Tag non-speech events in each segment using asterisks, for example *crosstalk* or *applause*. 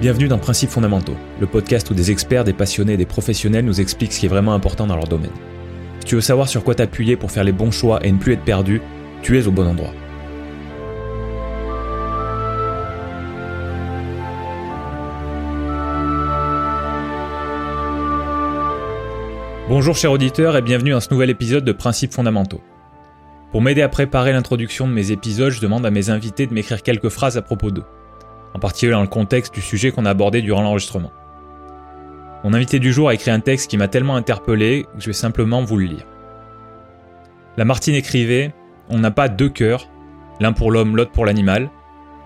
Bienvenue dans Principes fondamentaux, le podcast où des experts, des passionnés et des professionnels nous expliquent ce qui est vraiment important dans leur domaine. Si tu veux savoir sur quoi t'appuyer pour faire les bons choix et ne plus être perdu, tu es au bon endroit. Bonjour chers auditeurs et bienvenue dans ce nouvel épisode de Principes fondamentaux. Pour m'aider à préparer l'introduction de mes épisodes, je demande à mes invités de m'écrire quelques phrases à propos d'eux en particulier dans le contexte du sujet qu'on a abordé durant l'enregistrement. Mon invité du jour a écrit un texte qui m'a tellement interpellé que je vais simplement vous le lire. Lamartine écrivait On n'a pas deux cœurs, l'un pour l'homme, l'autre pour l'animal.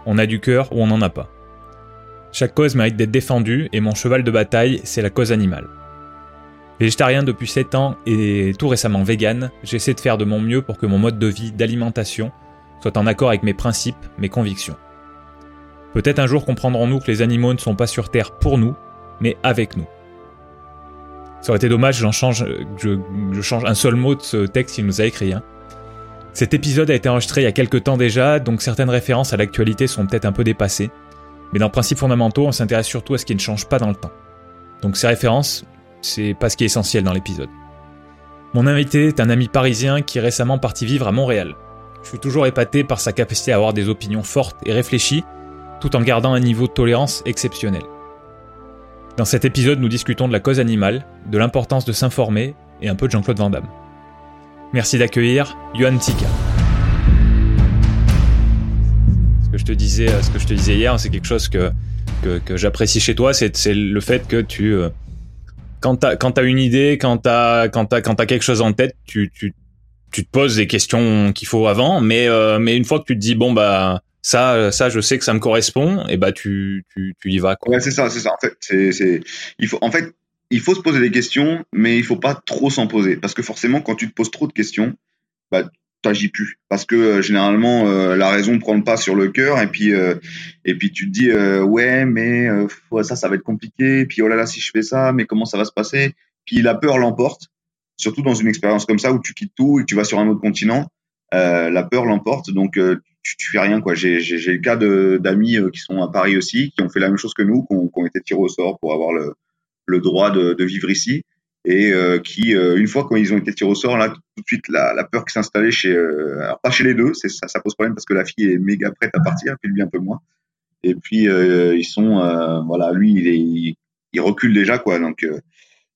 On a du cœur ou on n'en a pas. Chaque cause mérite d'être défendue et mon cheval de bataille, c'est la cause animale. Végétarien depuis 7 ans et tout récemment vegan, j'essaie de faire de mon mieux pour que mon mode de vie, d'alimentation, soit en accord avec mes principes, mes convictions. Peut-être un jour comprendrons-nous que les animaux ne sont pas sur Terre pour nous, mais avec nous. Ça aurait été dommage j'en change, je, change un seul mot de ce texte qu'il nous a écrit. Hein. Cet épisode a été enregistré il y a quelques temps déjà, donc certaines références à l'actualité sont peut-être un peu dépassées. Mais dans Principes fondamentaux, on s'intéresse surtout à ce qui ne change pas dans le temps. Donc ces références, c'est pas ce qui est essentiel dans l'épisode. Mon invité est un ami parisien qui est récemment parti vivre à Montréal. Je suis toujours épaté par sa capacité à avoir des opinions fortes et réfléchies, tout en gardant un niveau de tolérance exceptionnel. Dans cet épisode, nous discutons de la cause animale, de l'importance de s'informer et un peu de Jean-Claude Van Damme. Merci d'accueillir Johan Tika. Ce que je te disais, ce que je te disais hier, c'est quelque chose que, que, j'apprécie chez toi, c'est le fait que tu, euh, quand tu as, une idée, quand tu as, quand as, quand as quelque chose en tête, tu, tu, tu te poses des questions qu'il faut avant, mais, euh, mais une fois que tu te dis, bon, bah, ça, ça, je sais que ça me correspond, et bah tu, tu, tu y vas. Ouais, c'est ça, c'est ça. En fait, c'est, c'est, il faut, en fait, il faut se poser des questions, mais il faut pas trop s'en poser, parce que forcément, quand tu te poses trop de questions, bah t'agis plus, parce que euh, généralement euh, la raison prend le pas sur le cœur, et puis euh, et puis tu te dis ouais, mais ça, ça va être compliqué, puis oh là là, si je fais ça, mais comment ça va se passer? Puis la peur l'emporte, surtout dans une expérience comme ça où tu quittes tout et tu vas sur un autre continent. la peur l'emporte, donc tu, tu fais rien quoi. J'ai j'ai le cas d'amis euh, qui sont à Paris aussi, qui ont fait la même chose que nous, qui ont, qui été tirés au sort pour avoir le, le droit de, de vivre ici et euh, qui euh, une fois quand ils ont été tirés au sort là tout de suite la, la peur qui s'est installée chez alors pas chez les deux c'est ça ça pose problème parce que la fille est méga prête à partir puis lui un peu moins et puis ils sont voilà lui il est il, recule déjà quoi donc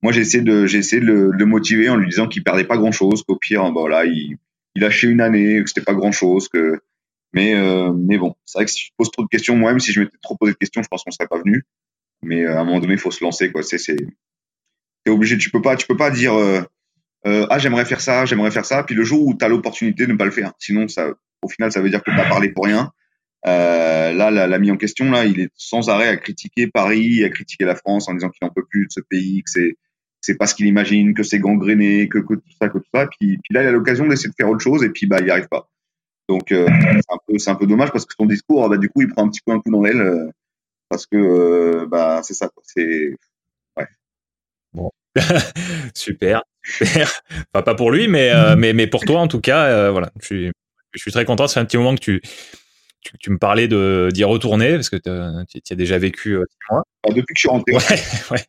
moi j'ai de j'ai de le, de motiver en lui disant qu'il perdait pas grand chose qu'au pire voilà il il lâchait une année que c'était pas grand chose que mais, euh, mais bon, c'est vrai que si je pose trop de questions, moi-même, si je m'étais trop posé de questions, je pense qu'on serait pas venu. Mais euh, à un moment donné, il faut se lancer, quoi. C'est, c'est, t'es obligé. Tu peux pas, tu peux pas dire, euh, euh, ah, j'aimerais faire ça, j'aimerais faire ça. Puis le jour où tu as l'opportunité ne pas le faire, sinon, ça, au final, ça veut dire que tu as parlé pour rien. Euh, là, l'ami en question, là, il est sans arrêt à critiquer Paris, à critiquer la France en disant qu'il n'en peut plus de ce pays, que c'est c'est pas ce qu'il imagine, que c'est gangréné, que, que, tout ça, que tout ça. Puis, puis là, il a l'occasion d'essayer de faire autre chose et puis bah, il n'y arrive pas. Donc euh, c'est un peu c'est un peu dommage parce que son discours, bah, du coup, il prend un petit peu un coup dans l'aile euh, parce que euh, bah c'est ça, c'est ouais. Bon. *laughs* super, super. Enfin, pas pour lui, mais *laughs* mais mais pour toi en tout cas, voilà. Je suis je suis très content. Fait un petit moment que tu tu, tu me parlais de d'y retourner parce que tu as déjà vécu euh, mois. Ah, depuis que je suis rentré. Ouais, *laughs* ouais.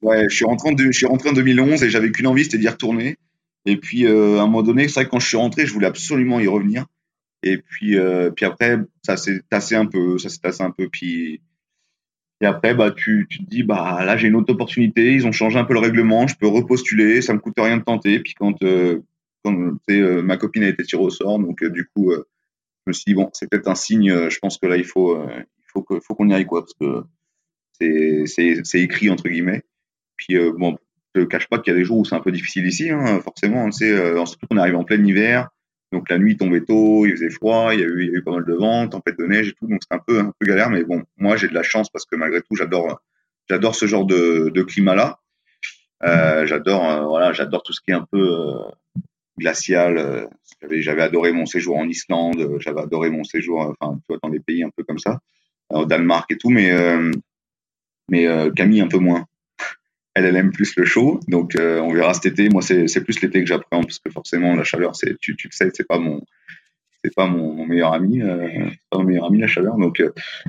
Ouais, je suis rentré en, je suis rentré en 2011 et j'avais qu'une envie, c'était d'y retourner. Et puis, euh, à un moment donné, c'est vrai que quand je suis rentré, je voulais absolument y revenir. Et puis, euh, puis après, ça s'est tassé un peu, ça s'est tassé un peu. Puis, et après, bah, tu, te dis, bah, là, j'ai une autre opportunité. Ils ont changé un peu le règlement. Je peux repostuler. Ça me coûte rien de tenter. Puis quand, euh, quand euh, ma copine a été tirée au sort, donc du coup, je me suis dit, bon, c'est peut-être un signe. Je pense que là, il faut, il faut qu'on y aille, quoi, parce que c'est, écrit entre guillemets. Puis bon, te cache pas qu'il y a des jours où c'est un peu difficile ici, hein, forcément. Sais, euh, surtout qu'on arrive en plein hiver, donc la nuit tombait tôt, il faisait froid, il y a eu, pas mal de vent, tempête de neige et tout, donc c'est un peu un peu galère. Mais bon, moi j'ai de la chance parce que malgré tout, j'adore j'adore ce genre de, de climat-là. Euh, j'adore euh, voilà, j'adore tout ce qui est un peu euh, glacial. J'avais j'avais adoré mon séjour en Islande, j'avais adoré mon séjour, enfin tu vois, dans des pays un peu comme ça, au Danemark et tout, mais mais Camille un peu moins elle, elle aime plus le chaud. Donc, euh, on verra cet été. Moi, c'est plus l'été que j'appréhende parce que forcément, la chaleur, c'est, tu, tu le sais, c'est pas mon, c'est pas mon, meilleur ami, pas mon meilleur ami la chaleur. Donc,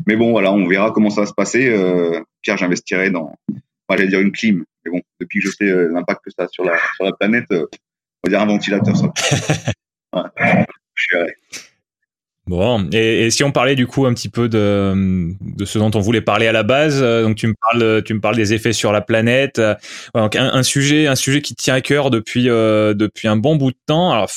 mais bon, voilà, on verra comment ça va se passer. Pierre, j'investirai dans, j'allais dire une clim, mais bon, depuis que je sais l'impact que ça a sur la sur la planète, on va dire un ventilateur, ça. *laughs* je suis Bon, et, si on parlait du coup un petit peu de, de ce dont on voulait parler à la base, euh, donc tu me parles, tu me parles des effets sur la planète, euh, donc un, sujet, un sujet qui tient à cœur depuis euh, depuis un bon bout de temps. Alors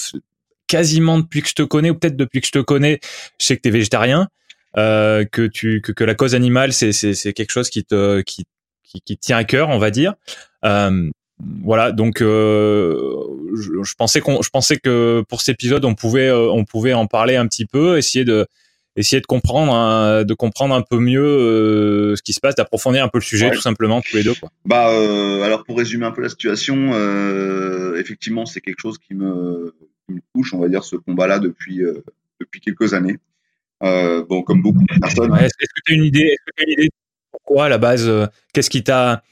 quasiment depuis que je te connais ou peut-être depuis que je te connais, je sais que tu es végétarien, que tu que, que la cause animale c'est c'est quelque chose qui te qui qui, qui tient à cœur, on va dire voilà, donc euh, je, pensais qu'on, je pensais que pour cet épisode on pouvait, euh, on pouvait en parler un petit peu, essayer de, essayer de comprendre, un, de comprendre un peu mieux euh, ce qui se passe, d'approfondir un peu le sujet tout simplement tous les deux. Quoi. Bah, alors pour résumer un peu la situation, effectivement c'est quelque chose qui me, qui me, touche, on va dire ce combat-là depuis depuis quelques années. bon, comme beaucoup de personnes. est-ce que tu as une idée, est-ce que as une idée pourquoi à la base, qu'est-ce qui t'a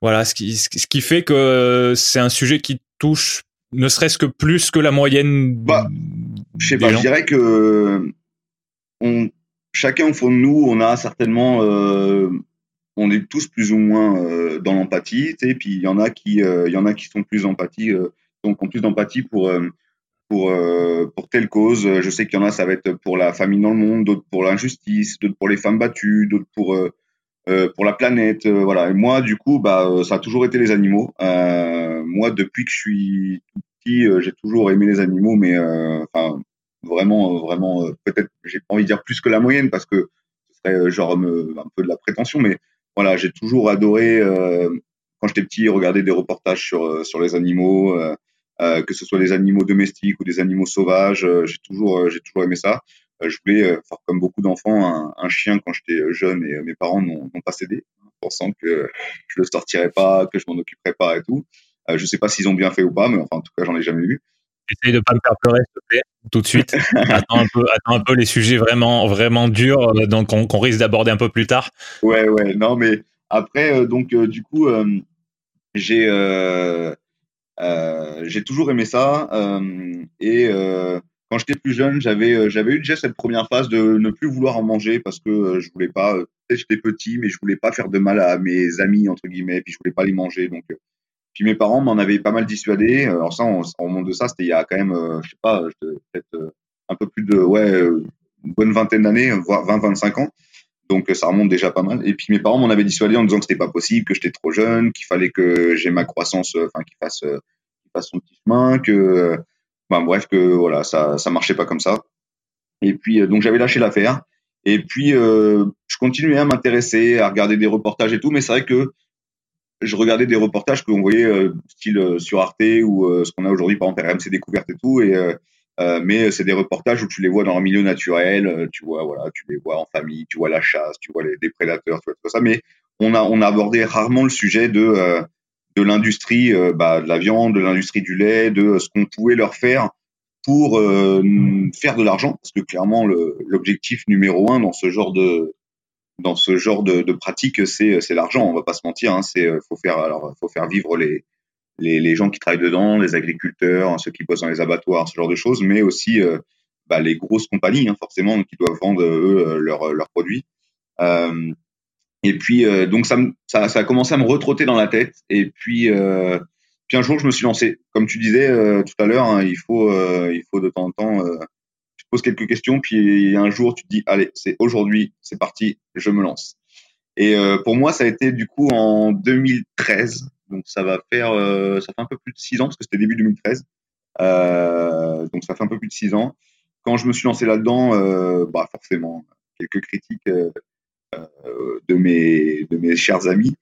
voilà, ce qui, ce qui fait que c'est un sujet qui touche ne serait-ce que plus que la moyenne. Bah, je sais pas, je dirais que on, chacun au fond de nous, on a certainement, euh, on est tous plus ou moins euh, dans l'empathie, tu sais, puis il y en a qui, euh, il y en a qui sont plus empathie, donc ont plus d'empathie pour pour pour telle cause. Je sais qu'il y en a, ça va être pour la famille dans le monde, d'autres pour l'injustice, d'autres pour les femmes battues, d'autres pour euh, pour la planète, euh, voilà. Et moi, du coup, bah, euh, ça a toujours été les animaux. moi, depuis que je suis tout petit, j'ai toujours aimé les animaux, mais enfin, vraiment, vraiment, peut-être, j'ai pas envie de dire plus que la moyenne parce que ce serait genre un peu de la prétention, mais voilà, j'ai toujours adoré quand j'étais petit regarder des reportages sur sur les animaux, que ce soit des animaux domestiques ou des animaux sauvages. j'ai toujours j'ai toujours aimé ça. Euh, je voulais, euh, faire comme beaucoup d'enfants, un, chien quand j'étais euh, jeune et mes parents n'ont pas cédé, pensant que je le sortirais pas, que je m'en occuperais pas et tout. je sais pas s'ils ont bien fait ou pas, mais enfin, en tout cas, j'en ai jamais eu. Essaye de pas me faire pleurer, s'il te plaît, tout de suite. *laughs* attends un peu, attends un peu les sujets vraiment, vraiment durs, donc qu'on risque d'aborder un peu plus tard. Ouais, ouais, non, mais après, donc, du coup, j'ai, j'ai toujours aimé ça et quand j'étais plus jeune, j'avais euh, j'avais eu déjà cette première phase de ne plus vouloir en manger parce que euh, je voulais pas. Euh, j'étais petit, mais je voulais pas faire de mal à mes amis entre guillemets, puis je voulais pas les manger. Donc, puis mes parents m'en avaient pas mal dissuadé. Alors ça, on, remonte de ça, c'était il y a quand même, je sais pas, peut-être un peu plus de ouais, une bonne vingtaine d'années, voire 20-25 ans. Donc ça remonte déjà pas mal. Et puis mes parents m'en avaient dissuadé en disant que c'était pas possible, que j'étais trop jeune, qu'il fallait que j'ai ma croissance, enfin qu'il fasse, qu'il fasse son petit chemin, que ben, bref, que voilà, ça ça marchait pas comme ça. Et puis euh, donc j'avais lâché l'affaire. Et puis euh, je continuais à m'intéresser, à regarder des reportages et tout, mais c'est vrai que je regardais des reportages que voyait euh, style sur Arte ou ce qu'on a aujourd'hui par exemple RMC Découverte et tout, et mais c'est des reportages où tu les vois dans un milieu naturel, tu vois, voilà, tu les vois en famille, tu vois la chasse, tu vois les, des prédateurs, tu vois tout ça. Mais on a on a abordé rarement le sujet de de l'industrie euh, bah, de la viande, de l'industrie du lait, de ce qu'on pouvait leur faire pour euh, faire de l'argent, parce que clairement l'objectif numéro un dans ce genre de dans ce genre de, de pratique, c'est c'est l'argent. On va pas se mentir. Hein, c'est faut faire alors faut faire vivre les, les, les gens qui travaillent dedans, les agriculteurs, hein, ceux qui bossent dans les abattoirs, ce genre de choses, mais aussi euh, bah, les grosses compagnies, hein, forcément, qui doivent vendre eux leurs leurs produits. Euh, et puis euh, donc ça, ça, ça a commencé à me retrotter dans la tête. Et puis euh, puis un jour je me suis lancé. Comme tu disais euh, tout à l'heure, hein, il faut il faut de temps en temps tu te poses quelques questions, puis un jour tu te dis allez c'est aujourd'hui, c'est parti, je me lance. Et pour moi ça a été du coup en 2013. Donc ça va faire ça fait un peu plus de six ans parce que c'était début 2013. donc ça fait un peu plus de six ans. Quand je me suis lancé là-dedans, bah forcément quelques critiques euh, de mes de mes chers amis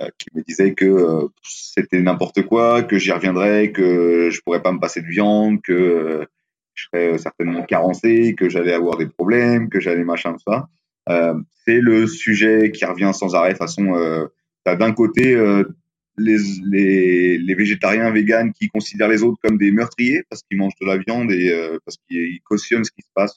euh, qui me disaient que euh, c'était n'importe quoi, que j'y reviendrais, que je pourrais pas me passer de viande, que je serais certainement carencé, que j'allais avoir des problèmes, que j'allais machin ça. Euh, c'est le sujet qui revient sans arrêt. De façon, euh, d'un côté euh, les, les, les, végétariens véganes qui considèrent les autres comme des meurtriers parce qu'ils mangent de la viande et parce qu'ils cautionnent ce qui se passe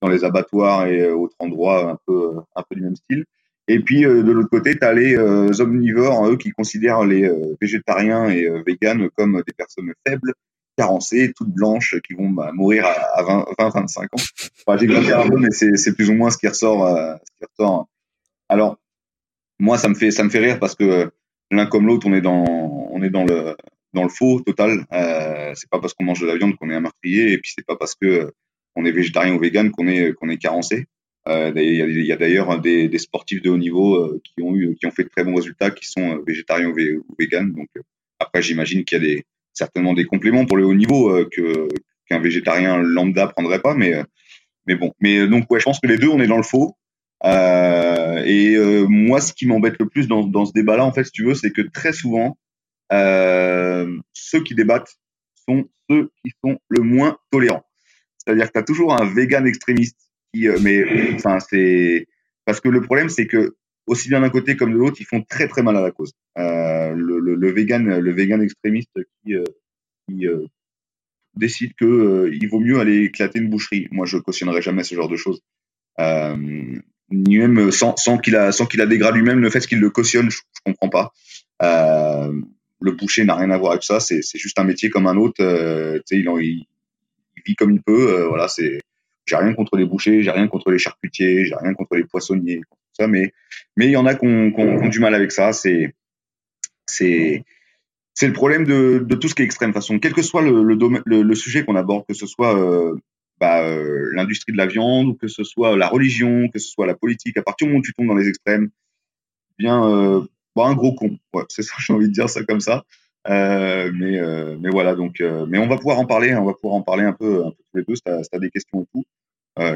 dans les abattoirs et euh, autres endroits un peu, un peu du même style. Et puis euh, de l'autre côté, tu as les euh, omnivores, eux, qui considèrent les végétariens et véganes comme des personnes faibles carencées, toutes blanches, qui vont bah, mourir à, 20, 25 ans. Enfin, J'exagère un peu, mais c'est plus ou moins ce qui ressort. Alors, moi, ça me fait ça me fait rire parce que l'un comme l'autre, on est dans on est dans le dans le faux total. Euh, c'est pas parce qu'on mange de la viande qu'on est un meurtrier, et puis c'est pas parce que on est végétarien ou vegan qu'on est qu'on est carencé. Euh, il y a, d'ailleurs des, des, sportifs de haut niveau euh, qui ont eu qui ont fait de très bons résultats, qui sont euh, végétariens ou, vegan. Donc après, j'imagine qu'il y a des certainement des compléments pour le haut niveau que qu'un végétarien lambda prendrait pas, mais mais bon. Mais donc ouais, je pense que les deux, on est dans le faux. Et moi, ce qui m'embête le plus dans, dans ce débat-là, en fait, si tu veux, c'est que très souvent, ceux qui débattent sont ceux qui sont le moins tolérants. C'est-à-dire que tu as toujours un vegan extrémiste qui, euh, mais enfin c'est parce que le problème c'est que aussi bien d'un côté comme de l'autre, ils font très très mal à la cause. Euh, le, le, le, vegan, extrémiste qui, euh, décide que il vaut mieux aller éclater une boucherie. Moi, je cautionnerai jamais ce genre de choses. ni même sans, sans qu'il a sans qu'il a dégradé lui-même le fait qu'il le cautionne, je, je comprends pas. Le boucher n'a rien à voir avec ça. C'est, juste un métier comme un autre. Euh, vit comme il peut. Euh, voilà, c'est. J'ai rien contre les bouchers, j'ai rien contre les charcutiers, j'ai rien contre les poissonniers, ça, mais mais il y en a qui ont, du mal avec ça. C'est c'est c'est le problème de, de tout ce qui est extrême. façon, quel que soit le, le, sujet qu'on aborde, que ce soit euh, bah, euh, l'industrie de la viande, ou que ce soit la religion, que ce soit la politique, à partir du moment où tu tombes dans les extrêmes, bien euh, un gros con. Ouais, c'est ça, *laughs* j'ai envie de dire ça comme ça. Euh, mais, euh, mais voilà, donc, euh, mais on va pouvoir en parler, hein, on va pouvoir en parler un peu, un peu tous les deux, si tu as, des questions et tout.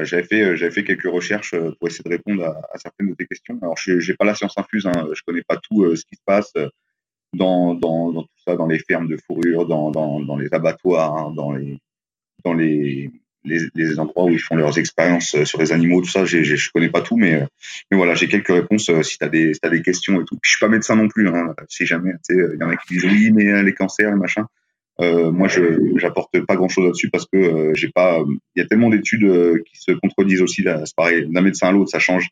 j'avais fait, j'avais fait quelques recherches pour essayer de répondre à, certaines de tes questions. Alors, je n'ai pas la science infuse, hein, je connais pas tout ce qui se passe dans, dans, dans, tout ça, dans les fermes de fourrure, dans, dans, dans les abattoirs, hein, dans les, dans les, les, les, endroits où ils font leurs expériences euh, sur les animaux, tout ça, j'ai, je connais pas tout, mais, euh, mais voilà, j'ai quelques réponses euh, si tu as des, si des questions et tout. je suis pas médecin non plus, hein, si jamais, il y en a qui disent oui, mais les cancers, les machins. Euh, moi, je j'apporte pas grand-chose là-dessus parce que j'ai pas. Il y a tellement d'études qui se contredisent aussi. Là, c'est pareil, d'un médecin à l'autre, ça change.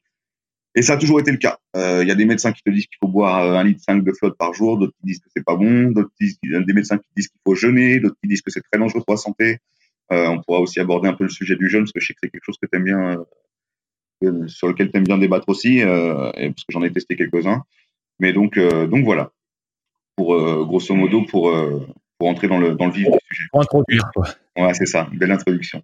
Et ça a toujours été le cas. Il y a des médecins qui te disent qu'il faut boire un litre cinq de flotte par jour, d'autres qui disent que c'est pas bon, d'autres disent, des médecins qui disent qu'il faut jeûner, d'autres qui disent que c'est très dangereux pour la santé. Euh, on pourra aussi aborder un peu le sujet du jeûne, parce que je sais que c'est quelque chose que tu aimes bien, euh, sur lequel tu aimes bien débattre aussi, euh, et parce que j'en ai testé quelques-uns. Mais donc, donc voilà, pour grosso modo, pour, pour entrer dans le, dans le vif du sujet. Pour introduire, quoi. Ouais, c'est ça, belle introduction.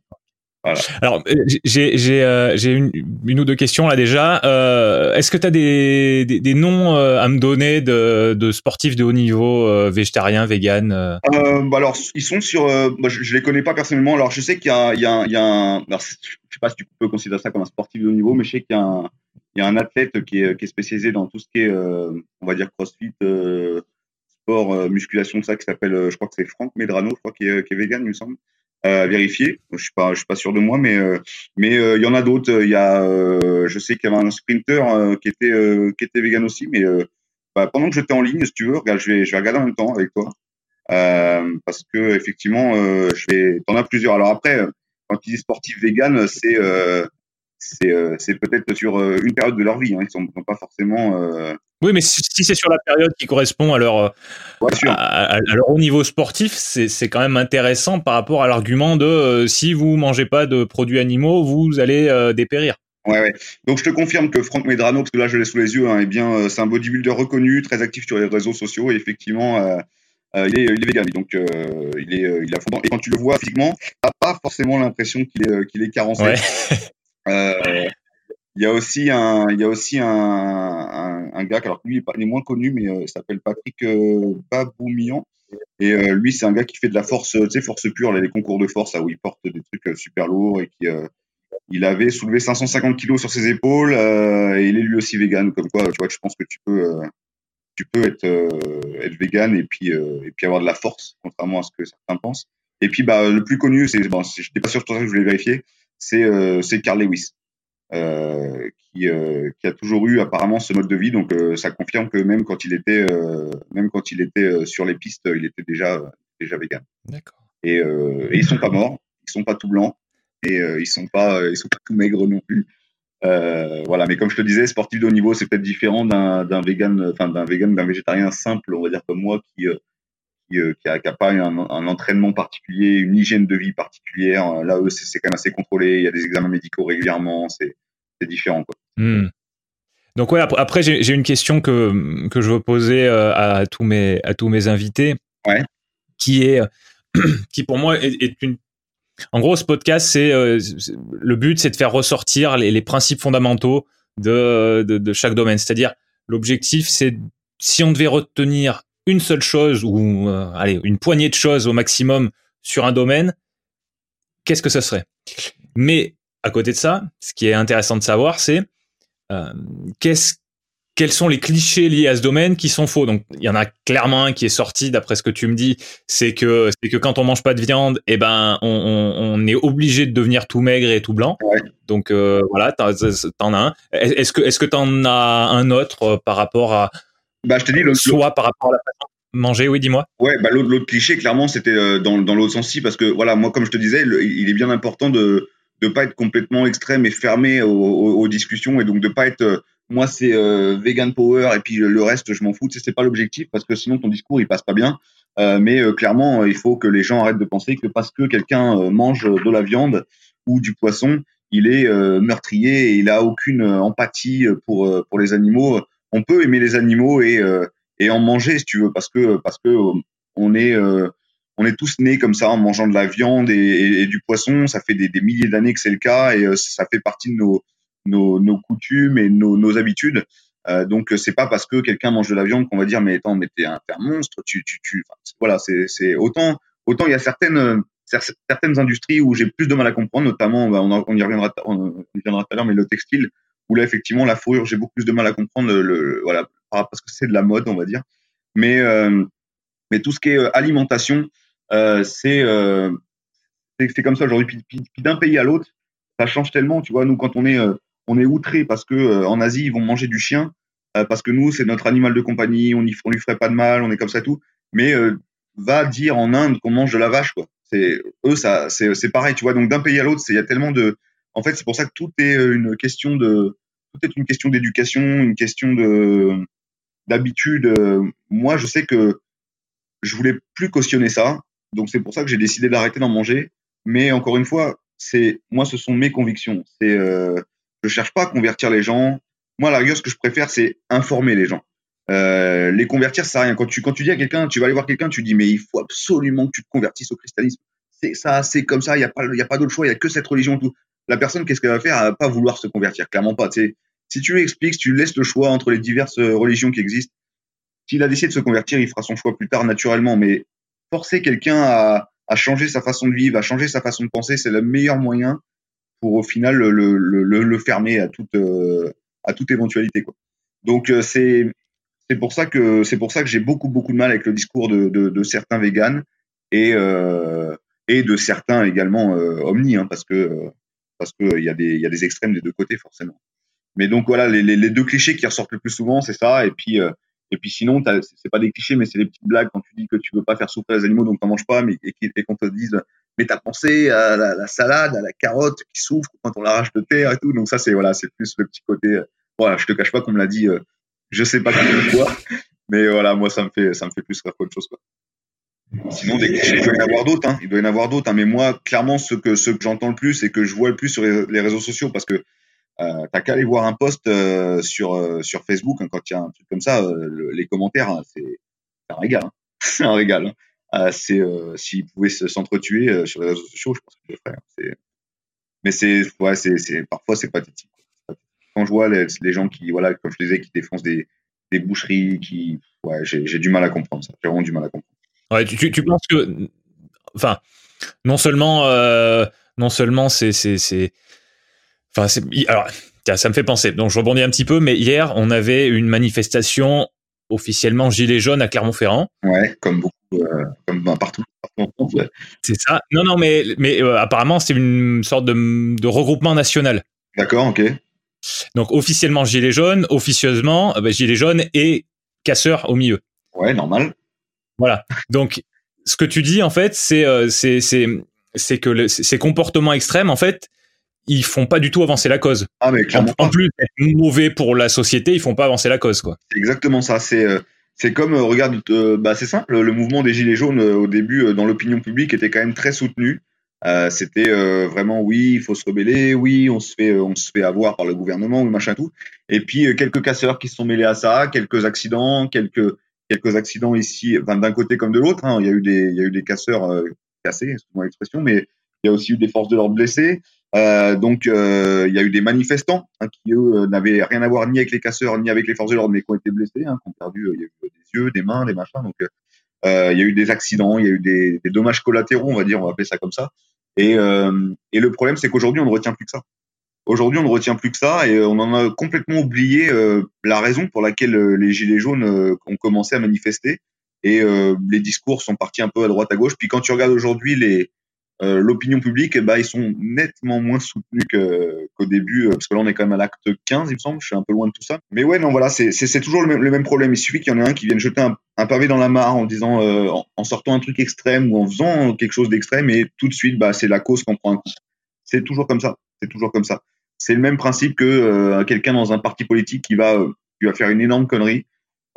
Alors, euh, j'ai j'ai euh, une, une, ou deux questions là déjà. Euh, Est-ce que tu as des, des, des, noms euh, à me donner de, de sportifs de haut niveau, végétariens, vegan euh, bah Alors, ils sont sur. Je, je, les connais pas personnellement. Alors, je sais qu'il y a, il y a, il y a un. Alors, je sais pas si tu peux considérer ça comme un sportif de haut niveau, mais je sais qu'il y a un, il y a un athlète qui est, qui est spécialisé dans tout ce qui est, on va dire, CrossFit, sport, musculation, ça, qui s'appelle, je crois que c'est Franck Medrano, je crois, qui est, qui est vegan, il me semble à vérifier. Je suis pas, je suis pas sûr de moi, mais euh, mais euh, il y en a d'autres. Il y a, euh, je sais qu'il y avait un sprinter qui était qui était vegan aussi, mais bah, pendant que j'étais en ligne, si tu veux, regarde, je vais je vais regarder en même temps avec toi, parce que effectivement, je vais, t'en as plusieurs. Alors après, quand tu dis sportif vegan, c'est c'est c'est peut-être sur une période de leur vie. Hein. Ils sont, sont pas forcément oui, mais si, c'est sur la période qui correspond à leur, à, leur haut niveau sportif, c'est quand même intéressant par rapport à l'argument de euh, si vous mangez pas de produits animaux, vous allez euh, dépérir. Ouais, ouais. Donc je te confirme que Franck Medrano, parce que là je l'ai sous les yeux, hein, eh bien euh, c'est un bodybuilder reconnu, très actif sur les réseaux sociaux et effectivement il, est, il est vegan, donc il est il fondant. Et quand tu le vois physiquement, t'as pas forcément l'impression qu'il est qu'il est carencé. Ouais. Il y a aussi un, il y a aussi un, un, gars, alors lui il est, moins connu, mais euh, il s'appelle Patrick euh, Baboumian. Et euh, lui, c'est un gars qui fait de la force, tu sais, force pure, les concours de force, où il porte des trucs super lourds et qui, il avait soulevé 550 kilos sur ses épaules et il est lui aussi vegan. Comme quoi, tu vois, je pense que tu peux, tu peux être, être vegan et puis, et puis avoir de la force, contrairement à ce que certains pensent. Et puis, bah, le plus connu, c'est, bon, pas sûr, pour ça que je voulais vérifier, c'est, c'est Carl Lewis. Euh, qui, euh, qui, a toujours eu apparemment ce mode de vie. Donc euh, ça confirme que même quand il était, même quand il était sur les pistes, il était déjà déjà vegan. D'accord. Et, et, ils sont pas morts, ils sont pas tout blancs et ils sont pas ils sont pas tout maigres non plus. Euh, voilà, mais comme je te disais, sportif de haut niveau, c'est peut-être différent d'un vegan, enfin d'un vegan, d'un végétarien simple, on va dire comme moi, qui qui euh, qui, a, qui a pas un, un, entraînement particulier, une hygiène de vie particulière. Là, eux, c'est quand même assez contrôlé. Il y a des examens médicaux régulièrement. C'est différent. Quoi. Hmm. Donc ouais, après, j'ai une question que, que je veux poser euh, à, tous mes, à tous mes invités, ouais. qui est *coughs* qui pour moi est, est une en gros, ce podcast, c'est euh, le but, c'est de faire ressortir les, les principes fondamentaux de, de, de chaque domaine. C'est-à-dire, l'objectif, c'est si on devait retenir une seule chose ou euh, allez une poignée de choses au maximum sur un domaine, qu'est-ce que ce serait? Mais à côté de ça, ce qui est intéressant de savoir, c'est euh, qu'est-ce quels sont les clichés liés à ce domaine qui sont faux? Donc il y en a clairement un qui est sorti d'après ce que tu me dis, c'est que c'est que quand on mange pas de viande, eh ben on, on, on est obligé de devenir tout maigre et tout blanc. Ouais. Donc euh, voilà, t'en as un. Est-ce que est-ce que t'en as un autre par rapport à bah je te dis le, soit par rapport à la manger, oui, dis-moi. Ouais, bah l'autre cliché clairement c'était euh, dans dans l'autre sens-ci parce que voilà moi comme je te disais, il est bien important de de pas être complètement extrême et fermé aux, discussions et donc de pas être euh, moi c'est euh, vegan power et puis le reste je m'en fous. C'est pas l'objectif parce que sinon ton discours il passe pas bien. Mais clairement il faut que les gens arrêtent de penser que parce que quelqu'un mange de la viande ou du poisson il est meurtrier et il a aucune empathie pour pour les animaux. On peut aimer les animaux et et en manger si tu veux parce que parce que on est on est tous nés comme ça en mangeant de la viande et, du poisson ça fait des, des milliers d'années que c'est le cas et ça fait partie de nos nos, nos coutumes et nos, nos habitudes. Euh, donc c'est pas parce que quelqu'un mange de la viande qu'on va dire mais attends mais t'es un, un monstre tu tu tu voilà c'est c'est autant autant il y a certaines certaines industries où j'ai plus de mal à comprendre notamment bah, on, on, y reviendra on y reviendra tout à l'heure mais le textile où là effectivement la fourrure j'ai beaucoup plus de mal à comprendre le, le voilà parce que c'est de la mode on va dire mais euh, mais tout ce qui est euh, alimentation euh, c'est c'est comme ça aujourd'hui puis, puis, d'un pays à l'autre ça change tellement tu vois nous quand on est on est outré parce que en Asie ils vont manger du chien parce que nous c'est notre animal de compagnie, on y on lui ferait pas de mal, on est comme ça tout. Mais va dire en Inde qu'on mange de la vache quoi. Eux c'est pareil tu vois donc d'un pays à l'autre il y a tellement de en fait c'est pour ça que tout est une question de tout est une question d'éducation, une question de d'habitude. Moi je sais que je voulais plus cautionner ça donc c'est pour ça que j'ai décidé d'arrêter d'en manger. Mais encore une fois c'est moi ce sont mes convictions. C'est euh, je cherche pas à convertir les gens. Moi, la rigueur, ce que je préfère, c'est informer les gens. Euh, les convertir, ça sert à rien. Quand tu, quand tu dis à quelqu'un, tu vas aller voir quelqu'un, tu dis, mais il faut absolument que tu te convertisses au christianisme. C'est ça, c'est comme ça, il n'y a pas, il a pas d'autre choix, il y a que cette religion, tout. La personne, qu'est-ce qu'elle va faire? Elle va pas vouloir se convertir, clairement pas. sais si tu lui expliques, si tu laisses le choix entre les diverses religions qui existent, s'il a décidé de se convertir, il fera son choix plus tard naturellement. Mais forcer quelqu'un à, à changer sa façon de vivre, à changer sa façon de penser, c'est le meilleur moyen pour au final le, le, le, le fermer à toute euh, à toute éventualité quoi. Donc euh, c'est pour ça que c'est pour ça que j'ai beaucoup beaucoup de mal avec le discours de, de, de certains véganes et euh, et de certains également euh, omni hein, parce que parce que il y a des il y a des extrêmes des deux côtés forcément. Mais donc voilà les, les, deux clichés qui ressortent le plus souvent c'est ça et puis euh, et puis sinon c'est pas des clichés mais c'est des petites blagues quand tu dis que tu veux pas faire souffrir les animaux donc t'en manges pas mais et, et qu'on te dise mais t'as pensé à la, la, salade, à la carotte qui souffre quand on l'arrache de terre et tout. Donc ça, c'est voilà, c'est plus le petit côté. Voilà, je te cache pas qu'on me l'a dit. Euh, je sais pas fois, *laughs* mais voilà, moi ça me fait ça me fait plus rire qu'autre chose quoi. Sinon, des clichés, il doit y en avoir d'autres. Hein. Il doit y en avoir d'autres. Hein. Mais moi, clairement, ce que ce que j'entends le plus et que je vois le plus sur les réseaux sociaux, parce que euh, t'as qu'à aller voir un post euh, sur euh, sur Facebook hein, quand il y a un truc comme ça, le, les commentaires, hein, c'est un régal. Hein. *laughs* c'est un régal. C'est s'ils pouvaient s'entretuer sur les réseaux sociaux, je pense qu'ils le feraient. Hein. Mais c'est ouais, c'est parfois c'est pathétique. Quand je vois les, les, gens qui voilà, comme je disais, qui défoncent des des boucheries, qui ouais, j'ai du mal à comprendre ça. J'ai vraiment du mal à comprendre. Ouais, tu, tu, penses que enfin non seulement non seulement c'est c'est enfin c'est alors ça me fait penser. Donc je rebondis un petit peu, mais hier on avait une manifestation officiellement gilet jaune à Clermont-Ferrand. Ouais, comme beaucoup euh, comme ben, partout. Ouais. C'est ça. Non, non, mais, mais euh, apparemment, c'est une sorte de, de regroupement national. D'accord, ok. Donc, officiellement Gilet jaune, officieusement, euh, bah, Gilet jaune et casseur au milieu. Ouais, normal. Voilà. Donc, ce que tu dis, en fait, c'est euh, c'est que le, ces comportements extrêmes, en fait, ils font pas du tout avancer la cause. Ah, mais en, en, plus, mauvais pour la société, ils font pas avancer la cause, quoi. C'est exactement ça. C'est C'est comme, regarde, bah, c'est simple, le mouvement des Gilets jaunes au début dans l'opinion publique était quand même très soutenu. c'était vraiment oui, il faut se rebeller, oui, on se fait, on se fait avoir par le gouvernement ou machin tout. Et puis quelques casseurs qui se sont mêlés à ça, quelques accidents, quelques quelques accidents ici, enfin, d'un côté comme de l'autre. Hein. Il y a eu des, il y a eu des casseurs cassés, c'est mon expression, mais il y a aussi eu des forces de l'ordre blessées. Euh, donc, euh, il y a eu des manifestants hein, qui, eux, euh, n'avaient rien à voir ni avec les casseurs ni avec les forces de l'ordre, mais qui ont été blessés, hein, qui ont perdu y a eu des yeux, des mains, des machins. Donc, il y a eu des accidents, il y a eu des, des, dommages collatéraux, on va dire, on va appeler ça comme ça. Et, et le problème, c'est qu'aujourd'hui, on ne retient plus que ça. Aujourd'hui, on ne retient plus que ça et on en a complètement oublié la raison pour laquelle les Gilets jaunes ont commencé à manifester. Et les discours sont partis un peu à droite à gauche. Puis quand tu regardes aujourd'hui les, euh, l'opinion publique, eh ben, ils sont nettement moins soutenus qu'au début, euh, parce que là, on est quand même à l'acte 15, il me semble, je suis un peu loin de tout ça. Mais ouais, non, voilà, c'est toujours le même, le même, problème. Il suffit qu'il y en ait un qui vienne jeter un, un pavé dans la mare en disant, euh, en, sortant un truc extrême ou en faisant quelque chose d'extrême, et tout de suite, bah, c'est la cause qu'on prend un coup. C'est toujours comme ça. C'est toujours comme ça. C'est le même principe que quelqu'un dans un parti politique qui va, qui va faire une énorme connerie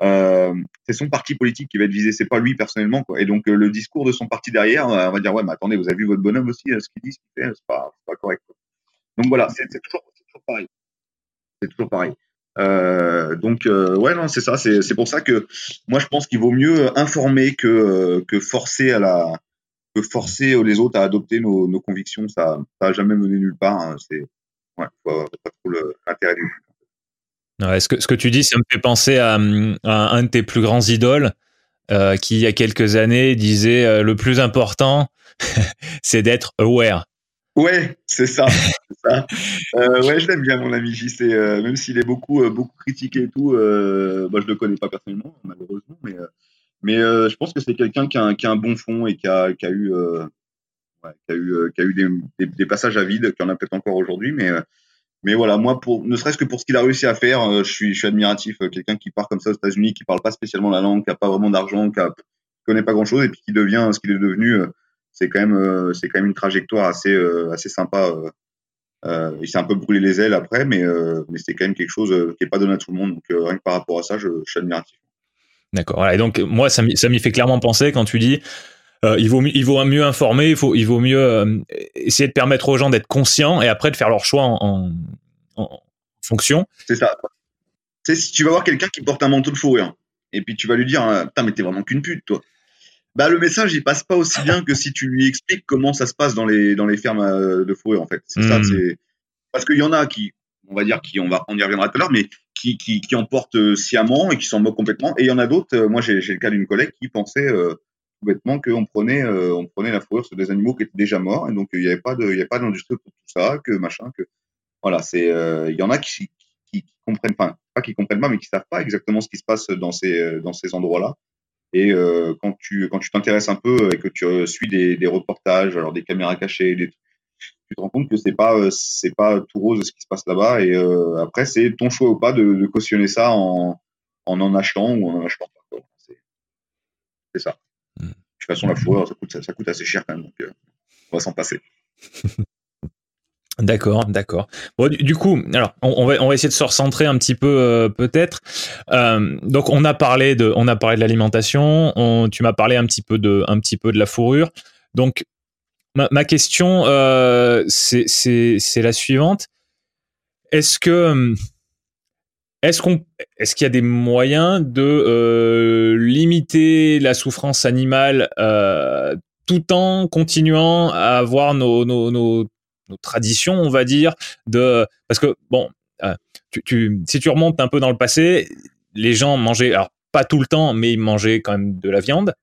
euh, c'est son parti politique qui va être visé, c'est pas lui personnellement. Quoi. Et donc euh, le discours de son parti derrière, euh, on va dire ouais, mais attendez, vous avez vu votre bonhomme aussi, ce qu'il dit, ce qu'il fait, c'est pas, pas correct. Quoi. Donc voilà, c'est toujours, toujours, pareil. C'est toujours pareil. Euh, donc ouais, non, c'est ça. C'est pour ça que moi je pense qu'il vaut mieux informer que que forcer à la que forcer les autres à adopter nos, nos convictions. Ça, ça a jamais mené nulle part. Hein. C'est ouais, pas, pas trop l'intérêt du ce, que, ce que tu dis, ça me fait penser à, un de tes plus grands idoles euh, qui, il y a quelques années, disait euh, le plus important, *laughs* c'est d'être aware. Ouais, c'est ça. *laughs* ça. Euh, ouais, je l'aime bien, mon ami JC. même s'il est beaucoup, beaucoup critiqué et tout, moi, je le connais pas personnellement, malheureusement, mais, mais je pense que c'est quelqu'un qui, qui, a un bon fond et qui a, qui a eu, ouais, qui a eu, qui a eu des, des, des passages à vide, qui en a peut-être encore aujourd'hui, mais mais voilà, moi, pour, ne serait-ce que pour ce qu'il a réussi à faire, euh, je, suis, je suis admiratif. Euh, quelqu'un qui part comme ça aux États-Unis, qui parle pas spécialement la langue, qui a pas vraiment d'argent, qui, a, connaît pas grand-chose, et puis qui devient ce qu'il est devenu, euh, c'est quand même, c'est quand même une trajectoire assez, assez sympa. il s'est un peu brûlé les ailes après, mais, mais c'est quand même quelque chose qui est pas donné à tout le monde. Donc rien que par rapport à ça, je, suis admiratif. D'accord. Et donc moi, ça m'y fait clairement penser quand tu dis euh, il vaut il vaut mieux informer, il faut il vaut mieux euh, essayer de permettre aux gens d'être conscients et après de faire leur choix en, en, fonction. C'est ça. Tu sais, si tu vas voir quelqu'un qui porte un manteau de fourrure et puis tu vas lui dire euh, putain mais t'es vraiment qu'une pute toi. Bah le message il passe pas aussi *laughs* bien que si tu lui expliques comment ça se passe dans les dans les fermes de fourrure en fait. C'est ça. Hmm. C'est parce qu'il y en a qui on va dire qui on va on y reviendra tout à l'heure mais qui, qui, qui en portent sciemment et qui s'en moquent complètement et il y en a d'autres moi j'ai le cas d'une collègue qui pensait qu'on prenait, euh, on prenait la fourrure sur des animaux qui étaient déjà morts, et donc il n'y avait pas de, il y avait pas d'industrie pour tout ça, que machin, que voilà, c'est, euh, il y en a qui, qui, comprennent, enfin pas qui comprennent pas, mais qui savent pas exactement ce qui se passe dans ces, dans ces endroits-là. Et euh, quand tu, quand tu t'intéresses un peu et que tu suis des, des reportages, alors des caméras cachées, tu te rends compte que c'est pas, c'est pas tout rose ce qui se passe là-bas. Et après, c'est ton choix ou pas de, de cautionner ça en, en en achetant ou en en achetant pas. C'est ça. Façon, la fourrure, ça coûte, assez cher quand même, donc euh, on va s'en passer. *laughs* D'accord, d'accord. Bon, du, coup, alors on, va on va essayer de se recentrer un petit peu euh, peut-être. Euh, donc on a parlé de on a parlé de l'alimentation. Tu m'as parlé un petit peu de un petit peu de la fourrure. Donc ma, question c'est c'est la suivante. Est-ce que est-ce qu'on, est-ce qu'il y a des moyens de euh, limiter la souffrance animale euh, tout en continuant à avoir nos, nos, nos, nos, traditions, on va dire, de parce que bon, euh, tu, tu, si tu remontes un peu dans le passé, les gens mangeaient, alors pas tout le temps, mais ils mangeaient quand même de la viande.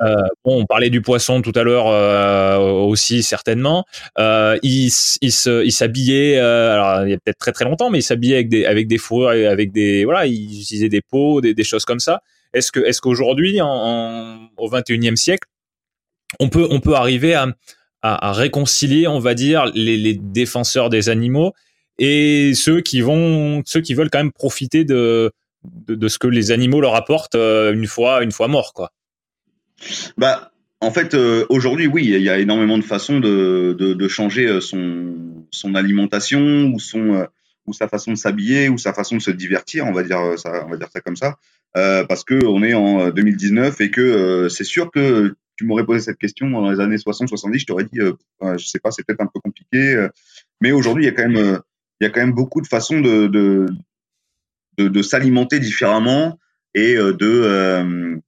Euh, bon, on parlait du poisson tout à l'heure euh, aussi certainement. Euh, il, s'habillait, euh, alors il y a peut-être très très longtemps, mais il s'habillait avec des avec des fourrures avec des voilà, il utilisait des peaux, des, des choses comme ça. Est-ce que est-ce qu'aujourd'hui, en, en, au 21e siècle, on peut on peut arriver à, à, à réconcilier, on va dire, les, les, défenseurs des animaux et ceux qui vont ceux qui veulent quand même profiter de de, de ce que les animaux leur apportent une fois une fois morts quoi? Bah, en fait, euh, aujourd'hui, oui, il y a énormément de façons de, de, changer euh, son, son alimentation ou son euh, ou sa façon de s'habiller ou sa façon de se divertir, on va dire ça, on va dire ça comme ça. parce que on est en 2019 et que c'est sûr que tu m'aurais posé cette question dans les années 60-70, je t'aurais dit, je sais pas, c'est peut-être un peu compliqué, mais aujourd'hui il y a quand même il y a quand même beaucoup de façons de, de, de s'alimenter différemment et de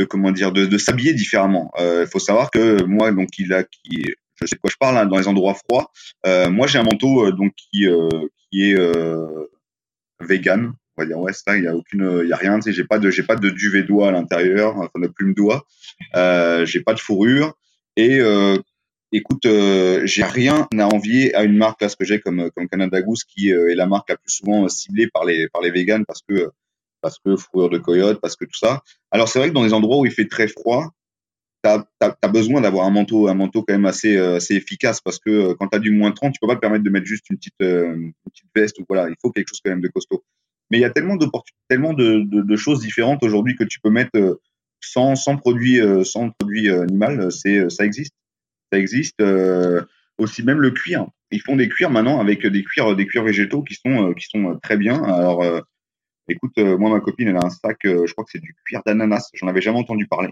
de comment dire de, s'habiller différemment. Il faut savoir que moi donc il a qui je sais de quoi je parle, hein, dans les endroits froids. Euh, moi, j'ai un manteau euh, donc qui euh, qui est vegan. On va dire ouais, il y a aucune, il y a rien. J'ai pas de, j'ai pas de duvet d'oie à l'intérieur, enfin de plume d'oie. Euh, j'ai pas de fourrure et écoute, j'ai rien à envier à une marque là, ce que j'ai comme comme Canada Goose, qui est la marque la plus souvent ciblée par les par les vegans parce que parce que fourrure de coyote, parce que tout ça. Alors c'est vrai que dans les endroits où il fait très froid, tu as, besoin d'avoir un manteau, un manteau quand même assez, euh, efficace parce que euh, quand tu as du moins 30, tu peux pas te permettre de mettre juste une petite, euh, une petite veste ou voilà, il faut quelque chose quand même de costaud. Mais il y a tellement de, choses différentes aujourd'hui que tu peux mettre sans, sans produit, sans produit animal, c'est, ça existe. Ça existe. aussi même le cuir. Ils font des cuirs maintenant avec des cuirs, des cuirs végétaux qui sont, qui sont très bien. Alors, écoute, moi ma copine, elle a un sac, je crois que c'est du cuir d'ananas. J'en avais jamais entendu parler.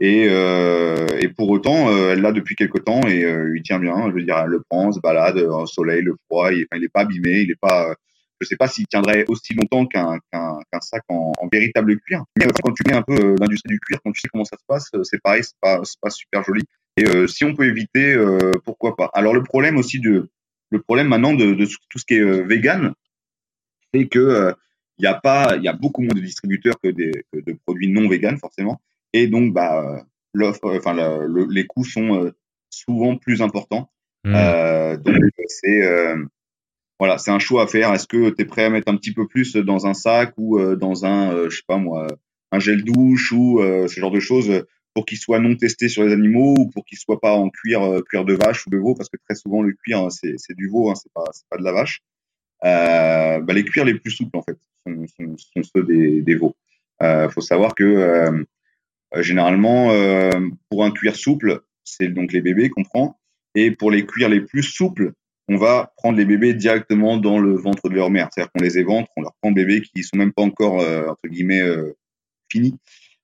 Et, euh, et pour autant, euh, elle l'a depuis quelque temps et euh, il tient bien. Je veux dire, elle le prend, se balade au soleil, le froid. Il, n'est pas abîmé, il est pas. Je sais pas s'il tiendrait aussi longtemps qu'un qu'un sac en, en, véritable cuir. Mais quand tu mets un peu l'industrie du cuir, quand tu sais comment ça se passe, c'est pareil, c'est pas pas super joli. Et si on peut éviter, pourquoi pas. Alors le problème aussi de le problème maintenant de, de tout ce qui est vegan, c'est que il y a pas, il y a beaucoup moins de distributeurs que, des, que de produits non vegan forcément. Et donc, bah, l'offre, enfin, les coûts sont euh, souvent plus importants. Mmh. Euh, donc, c'est euh, voilà, c'est un choix à faire. Est-ce que tu es prêt à mettre un petit peu plus dans un sac ou dans un, je sais pas moi, un gel douche ou ce genre de choses pour qu'il soit non testé sur les animaux ou pour qu'il soit pas en cuir, cuir de vache ou de veau, parce que très souvent le cuir hein, c'est du veau, hein, c'est pas c'est pas de la vache. bah, les cuirs les plus souples en fait sont, ceux des, veaux. Euh, faut savoir que euh, généralement, euh, pour un cuir souple, c'est donc les bébés qu'on prend. Et pour les cuirs les plus souples, on va prendre les bébés directement dans le ventre de leur mère. C'est-à-dire qu'on les éventre, on leur prend des bébés qui sont même pas encore, entre guillemets, finis.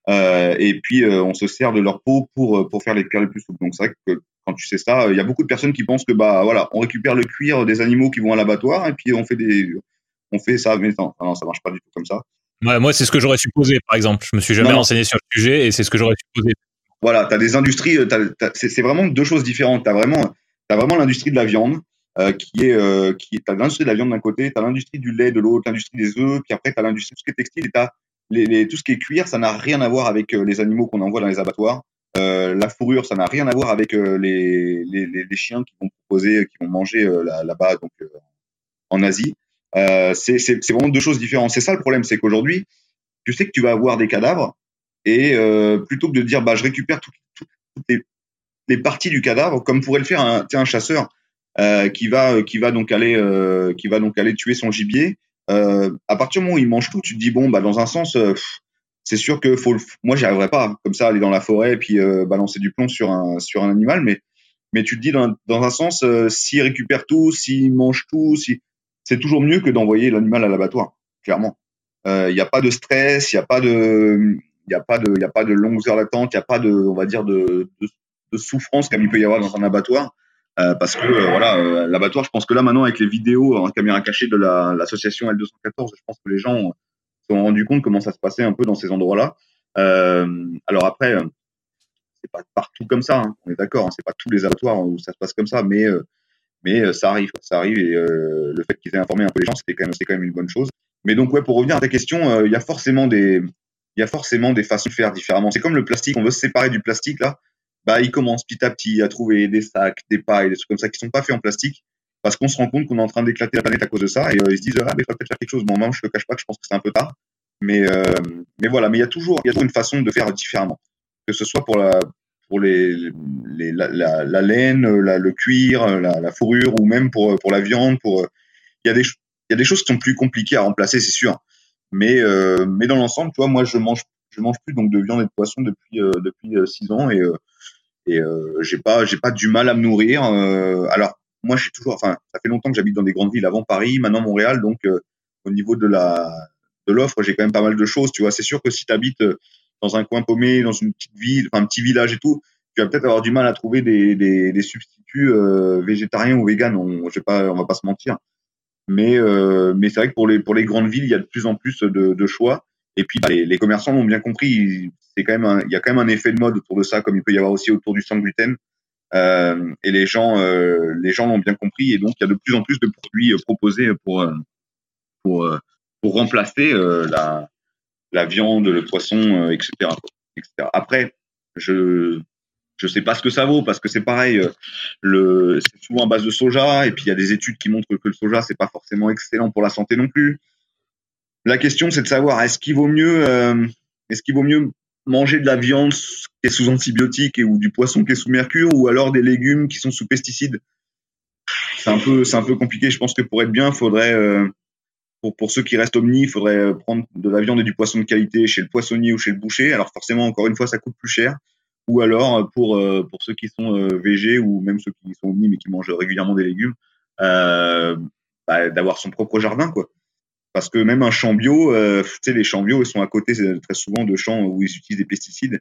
et puis, on se sert de leur peau pour, pour faire les cuirs les plus souples. Donc, c'est vrai que quand tu sais ça, il y a beaucoup de personnes qui pensent que, bah, voilà, on récupère le cuir des animaux qui vont à l'abattoir et puis on fait des, on fait ça. Mais non, non, ça marche pas du tout comme ça moi, c'est ce que j'aurais supposé, par exemple. Je me suis jamais renseigné sur le sujet et c'est ce que j'aurais supposé. Voilà, tu as des industries, euh, c'est vraiment deux choses différentes. Tu as vraiment, as vraiment l'industrie de la viande, euh, qui est, euh, qui as l'industrie de la viande d'un côté, tu as l'industrie du lait de l'autre, l'industrie des œufs, puis après tu as l'industrie tout ce qui est textile et tu les, les, tout ce qui est cuir, ça n'a rien à voir avec les animaux qu'on envoie dans les abattoirs. la fourrure, ça n'a rien à voir avec les, les, les, chiens qui vont proposer, qui vont manger là-bas, donc en Asie. Euh, c'est vraiment deux choses différentes. C'est ça le problème, c'est qu'aujourd'hui, tu sais que tu vas avoir des cadavres et euh, plutôt que de dire bah je récupère toutes les, les, parties du cadavre, comme pourrait le faire un, un chasseur euh, qui va qui va donc aller euh, qui va donc aller tuer son gibier. Euh, à partir du moment où il mange tout, tu te dis bon bah dans un sens euh, c'est sûr que faut le, moi j'y arriverais pas comme ça aller dans la forêt et puis balancer du plomb sur un sur un animal mais mais tu te dis dans, dans un sens s'il récupère tout, s'il mange tout, si c'est toujours mieux que d'envoyer l'animal à l'abattoir, clairement. Il euh, n'y a pas de stress, il n'y a pas de, il a pas de, il a pas de longues heures d'attente, il n'y a pas de, on va dire de, souffrance comme il peut y avoir dans un abattoir. Euh, parce que euh, voilà, l'abattoir, je pense que là maintenant avec les vidéos en caméra cachée de l'association L214, je pense que les gens se sont rendus compte comment ça se passait un peu dans ces endroits-là. alors après, c'est pas partout comme ça, hein, on est d'accord, hein, c'est pas tous les abattoirs où ça se passe comme ça, mais mais euh, ça arrive, ça arrive et euh, le fait qu'ils aient informé un peu les gens, c'était quand quand même une bonne chose. Mais donc ouais, pour revenir à ta question, euh, il y a forcément des, il y a forcément des façons de faire différemment. C'est comme le plastique, on veut se séparer du plastique là, bah il commence petit à petit à trouver des sacs, des pailles, des trucs comme ça qui sont pas faits en plastique parce qu'on se rend compte qu'on est en train d'éclater la planète à cause de ça et ils se disent ah mais il faut peut-être faire quelque chose. Bon moi je te cache pas que je pense que c'est un peu tard, mais mais voilà, mais il y a toujours il y a toujours une façon de faire différemment, que ce soit pour la pour les, les la, la, la, laine, la, le cuir, la, fourrure ou même pour pour la viande. Pour il y a des il y a des choses qui sont plus compliquées à remplacer, c'est sûr. Mais euh, mais dans l'ensemble, tu moi je mange je mange plus donc de viande et de poisson depuis euh, depuis euh, six ans et euh, et j'ai pas j'ai pas du mal à me nourrir. alors moi j'ai toujours enfin ça fait longtemps que j'habite dans des grandes villes avant Paris, maintenant Montréal donc au niveau de la de l'offre, j'ai quand même pas mal de choses. Tu vois, c'est sûr que si tu habites dans un coin paumé, dans une petite ville, enfin un petit village et tout, tu vas peut-être avoir du mal à trouver des, des, des substituts euh, végétariens ou véganes. On, je sais pas, on va pas se mentir. Mais, euh, mais c'est vrai que pour les, pour les grandes villes, il y a de plus en plus de, de choix. Et puis, bah, les, les, commerçants l'ont bien compris. C'est quand même il y a quand même un effet de mode autour de ça, comme il peut y avoir aussi autour du sans gluten. Euh, et les gens, euh, les gens l'ont bien compris. Et donc, il y a de plus en plus de produits euh, proposés pour, pour, pour remplacer la, la viande, le poisson, etc., etc. Après, je je sais pas ce que ça vaut parce que c'est pareil, euh, le, c'est souvent à base de soja et puis il y a des études qui montrent que le soja c'est pas forcément excellent pour la santé non plus. La question c'est de savoir est-ce qu'il vaut mieux, euh, est-ce qu'il vaut mieux manger de la viande qui est sous antibiotiques et ou du poisson qui est sous mercure ou alors des légumes qui sont sous pesticides? C'est un peu, c'est un peu compliqué. Je pense que pour être bien, faudrait euh, pour, ceux qui restent omnis, il faudrait prendre de la viande et du poisson de qualité chez le poissonnier ou chez le boucher. Alors forcément, encore une fois, ça coûte plus cher ou alors euh, pour euh, pour ceux qui sont euh, végés ou même ceux qui sont omnis mais qui mangent régulièrement des légumes, euh, bah, d'avoir son propre jardin quoi. Parce que même un champ bio, tu les champs bio ils sont à côté très souvent de champs où ils utilisent des pesticides.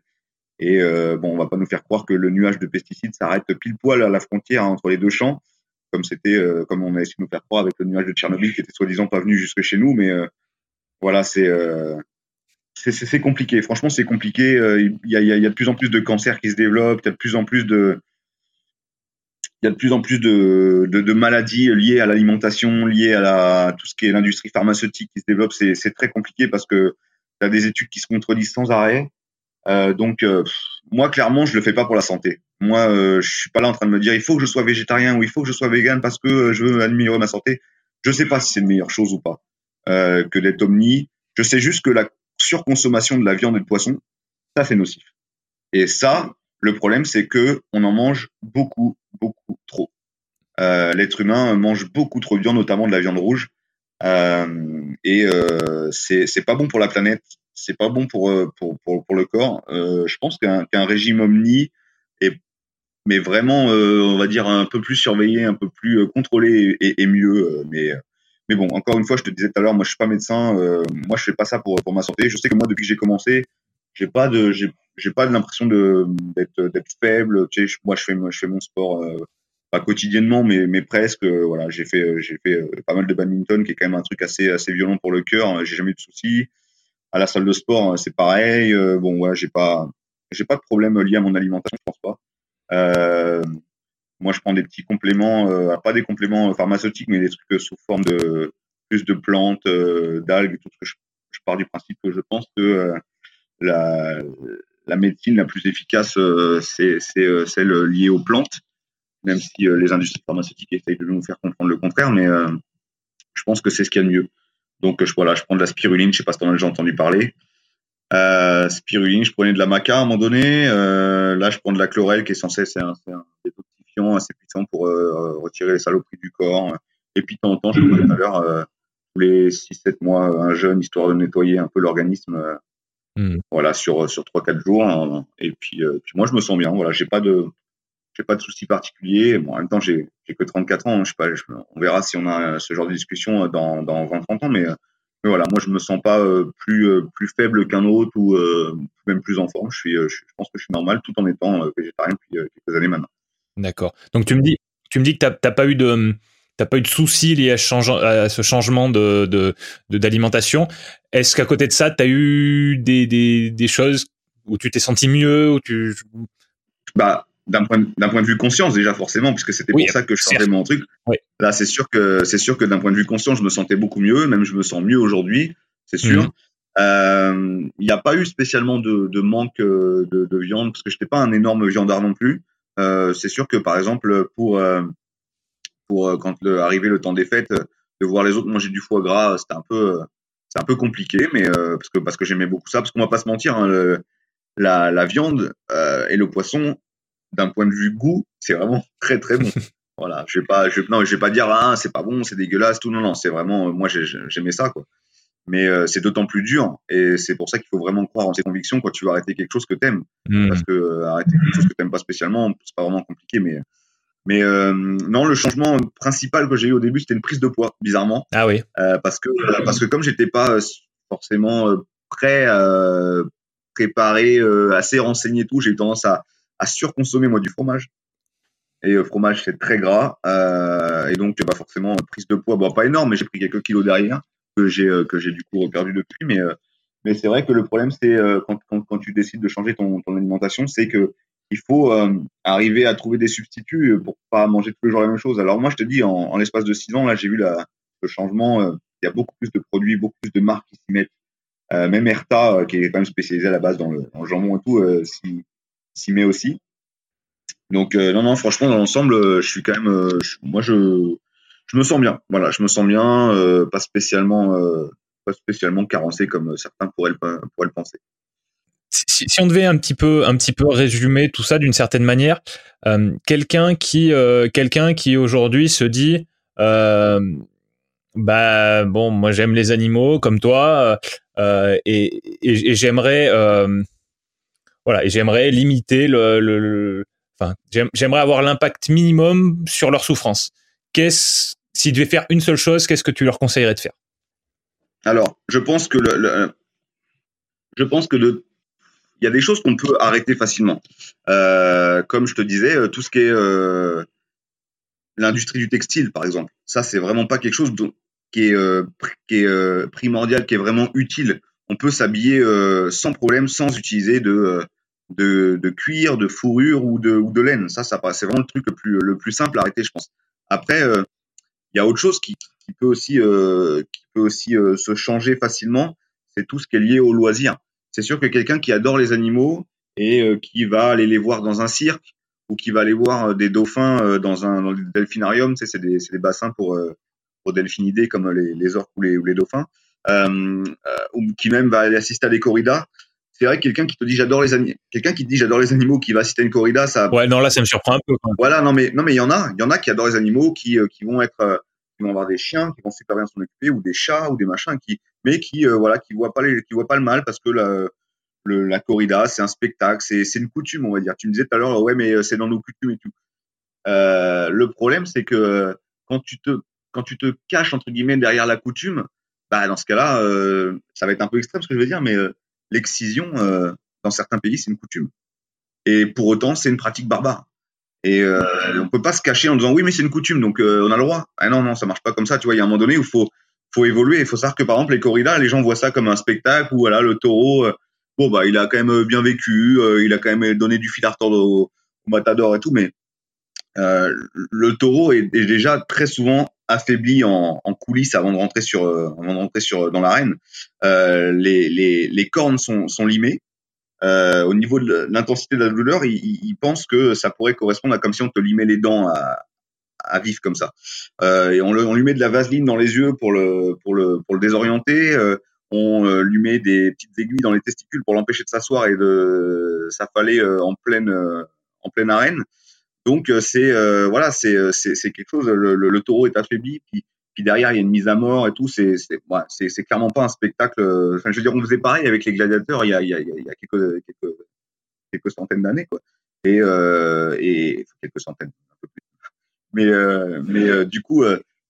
Et bon, on va pas nous faire croire que le nuage de pesticides s'arrête pile poil à la frontière entre les deux champs, comme c'était, comme on a essayé de nous faire croire avec le nuage de Tchernobyl qui était soi-disant pas venu jusque chez nous. Mais voilà, c'est c'est compliqué. Franchement, c'est compliqué. Euh, il y, a, de plus en plus de cancers qui se développent. Il y a de plus en plus de maladies liées à l'alimentation, liées à tout ce qui est l'industrie pharmaceutique qui se développe. C'est très compliqué parce que tu as des études qui se contredisent sans arrêt. Euh, donc, euh, moi, clairement, je le fais pas pour la santé. Moi, euh, je suis pas là en train de me dire il faut que je sois végétarien ou il faut que je sois vegan parce que je veux améliorer ma santé. Je sais pas si c'est une meilleure chose ou pas que d'être omni. Je sais juste que la surconsommation de la viande et de poisson, ça c'est nocif. Et ça, le problème, c'est que on en mange beaucoup, beaucoup trop. Euh, L'être humain mange beaucoup trop de viande, notamment de la viande rouge, euh, et euh, c'est pas bon pour la planète, c'est pas bon pour, euh, pour, pour, pour le corps. Euh, je pense qu'un qu'un régime omni est mais vraiment, euh, on va dire un peu plus surveillé, un peu plus contrôlé et, et mieux. mais mais bon, encore une fois, je te disais tout à l'heure, moi je suis pas médecin, euh, moi je fais pas ça pour pour ma santé. Je sais que moi depuis que j'ai commencé, j'ai pas de j'ai j'ai pas l'impression de d'être d'être faible. Tu sais, moi je fais je fais mon sport euh, pas quotidiennement, mais mais presque. voilà, j'ai fait j'ai fait euh, pas mal de badminton, qui est quand même un truc assez assez violent pour le cœur. J'ai jamais eu de soucis. À la salle de sport, c'est pareil. bon, ouais, j'ai pas j'ai pas de problème lié à mon alimentation, je pense pas. Euh, moi, je prends des petits compléments, euh, pas des compléments pharmaceutiques, mais des trucs euh, sous forme de plus de plantes, euh, d'algues, tout ce que je, je, pars du principe que je pense que la, la médecine la plus efficace, c'est celle liée aux plantes, même si les industries pharmaceutiques essayent de nous faire comprendre le contraire, mais je pense que c'est ce qu'il y a de mieux. Donc je, voilà, je prends de la spiruline, je sais pas si tu en as déjà entendu parler. Euh, spiruline, je prenais de la maca à un moment donné. Euh, là, je prends de la chlorelle qui est censée, c'est un, un, assez puissant pour euh, retirer les saloperies du corps. Et puis, de temps en temps, je le tout à l'heure, tous les 6-7 mois, un jeûne, histoire de nettoyer un peu l'organisme. Hmm. Voilà, sur, sur 3-4 jours. Hein. Et puis, puis, moi, je me sens bien. Voilà, j'ai pas de, j'ai pas de soucis particuliers. Bon, en même temps, j'ai, que 34 ans. Hein. Je sais pas, on verra si on a ce genre de discussion dans, dans 20-30 ans. Mais, mais, voilà, moi, je me sens pas plus, plus faible qu'un autre ou même plus en forme. Je, suis, je, pense que je suis normal tout en étant végétarien depuis quelques années maintenant. D'accord. Donc tu me dis, tu me dis que t'as pas eu de t'as pas eu de soucis liés à, à ce changement de d'alimentation. De, Est-ce qu'à côté de ça, tu as eu des, des, des, choses où tu t'es senti mieux, où tu bah d'un point d'un point de vue conscience déjà forcément puisque c'était pour ça que je changeais mon truc. Oui. Là, c'est sûr que c'est sûr que d'un point de vue conscient, je me sentais beaucoup mieux, même je me sens mieux aujourd'hui, c'est sûr. Mhm. Euh, il n'y a pas eu spécialement de, de manque euh, de, de, viande parce que je n'étais pas un énorme viandard non plus. Euh, c'est sûr que par exemple pour euh, pour quand le, arrivait le temps des fêtes, de voir les autres manger du foie gras, c'était un peu c'est un peu compliqué, mais parce que parce que j'aimais beaucoup ça, parce qu'on va pas se mentir, hein, le, la, la viande et le poisson, d'un point de vue goût, c'est vraiment *laughs* très très bon. *laughs* voilà, je vais pas, je, non, je vais pas dire ah c'est pas bon, c'est dégueulasse, tout non non, c'est vraiment moi j'aimais ça quoi mais euh, c'est d'autant plus dur et c'est pour ça qu'il faut vraiment croire en ses convictions quand tu vas arrêter quelque chose que t'aimes mmh. parce que euh, arrêter quelque chose que t'aimes pas spécialement c'est pas vraiment compliqué mais mais euh, non le changement principal que j'ai eu au début c'était une prise de poids bizarrement ah oui parce que parce que comme j'étais pas forcément prêt, préparé, assez renseigné tout. J'ai eu tendance à, à surconsommer moi du fromage. Et le fromage c'est très gras et donc bah forcément prise de poids, bon pas énorme, mais j'ai pris quelques kilos derrière que j'ai que j'ai du coup reperdu depuis, mais mais c'est vrai que le problème, c'est quand, quand, quand, tu décides de changer ton, ton alimentation, c'est que il faut euh, arriver à trouver des substituts pour pas manger tous les jours la même chose. Alors moi, je te dis, en, l'espace de six ans, là, j'ai vu le changement. Euh, il y a beaucoup plus de produits, beaucoup plus de marques qui s'y mettent. Euh, même Erta, qui est quand même spécialisé à la base dans le, jambon et tout, s'y met aussi. Donc non, non, franchement, dans l'ensemble, je suis quand même, moi, je, je me sens bien. Voilà, je me sens bien, pas spécialement, pas spécialement carencé comme certains pourraient le, pourraient le penser si, on devait un petit peu, un petit peu résumer tout ça d'une certaine manière, euh, quelqu'un qui, euh, quelqu'un qui aujourd'hui se dit, euh, bah bon, moi j'aime les animaux comme toi euh, et j'aimerais, voilà, et j'aimerais limiter le, enfin, j'aimerais avoir l'impact minimum sur leur souffrance. Qu'est-ce, s'ils devaient faire une seule chose, qu'est-ce que tu leur conseillerais de faire? Alors, je pense que le, je pense que le il y a des choses qu'on peut arrêter facilement. Euh, comme je te disais, euh, tout ce qui est euh, l'industrie du textile, par exemple. Ça, c'est vraiment pas quelque chose qui est, qui est primordial, qui est vraiment utile. On peut s'habiller sans problème, sans utiliser de, de, cuir, de fourrure ou de, laine. Ça, ça c'est vraiment le truc le plus, le plus simple à arrêter, je pense. Après, il y a autre chose qui, peut aussi, qui peut aussi se changer facilement. C'est tout ce qui est lié au loisir c'est sûr que quelqu'un qui adore les animaux et euh, qui va aller les voir dans un cirque ou qui va aller voir euh, des dauphins euh, dans un delphinarium, c'est des, bassins pour, pour delphinidés comme les, orques ou les, ou les dauphins, euh, ou qui même va aller assister à des corridas. C'est vrai que quelqu'un qui te dit j'adore les animaux, quelqu'un qui te dit j'adore les animaux, qui va à une corrida, ça. Ouais, non là ça me surprend un peu. Quand même. Voilà, non mais non mais il y en a, il y en a qui adorent les animaux, qui qui vont être, qui vont avoir des chiens, qui vont super bien s'en occuper, ou des chats ou des machins, qui mais qui voilà, qui voient pas les, qui voient pas le mal parce que la, le, la corrida, c'est un spectacle, c'est, c'est une coutume, on va dire. Tu me disais tout à l'heure, ouais, mais euh, c'est dans nos coutumes et tout. Euh, le problème, c'est que quand tu te quand tu te caches entre guillemets derrière la coutume, bah dans ce cas-là, euh, ça va être un peu extrême ce que je veux dire, mais euh, l'excision euh, dans certains pays, c'est une coutume. Et pour autant, c'est une pratique barbare. Et euh, on peut pas se cacher en disant oui, mais c'est une coutume, donc on a le droit. Ah non, non, ça marche pas comme ça. Tu vois, il y a un moment donné où faut faut évoluer. Il faut savoir que par exemple les corridas, les gens voient ça comme un spectacle où voilà le taureau bon bah il a quand même euh, bien vécu, euh, il a quand même donné du fil à retordre au, au matador et tout, mais euh, le taureau est, déjà très souvent affaibli en, en, coulisses avant de rentrer sur avant de rentrer sur dans l'arène. Euh, les, les, les cornes sont, sont limées. Euh, au niveau de l'intensité de la douleur, il, il, pense que ça pourrait correspondre à comme si on te limait les dents à, à vif comme ça. Euh, et on, le, on, lui met de la vaseline dans les yeux pour le pour le pour le désorienter. Euh, on euh, lui met des petites aiguilles dans les testicules pour l'empêcher de s'asseoir et de s'affaler euh, en pleine euh, en pleine arène. Donc c'est voilà, c'est c'est quelque chose. Le, le, le, taureau est affaibli, puis, puis derrière il y a une mise à mort et tout. C'est c'est ouais, c'est clairement pas un spectacle. Enfin, je veux dire, on faisait pareil avec les gladiateurs il y a il y a, il y a quelques quelques quelques centaines d'années quoi. Et euh, et quelques centaines, un peu plus. Mais euh, mais du coup,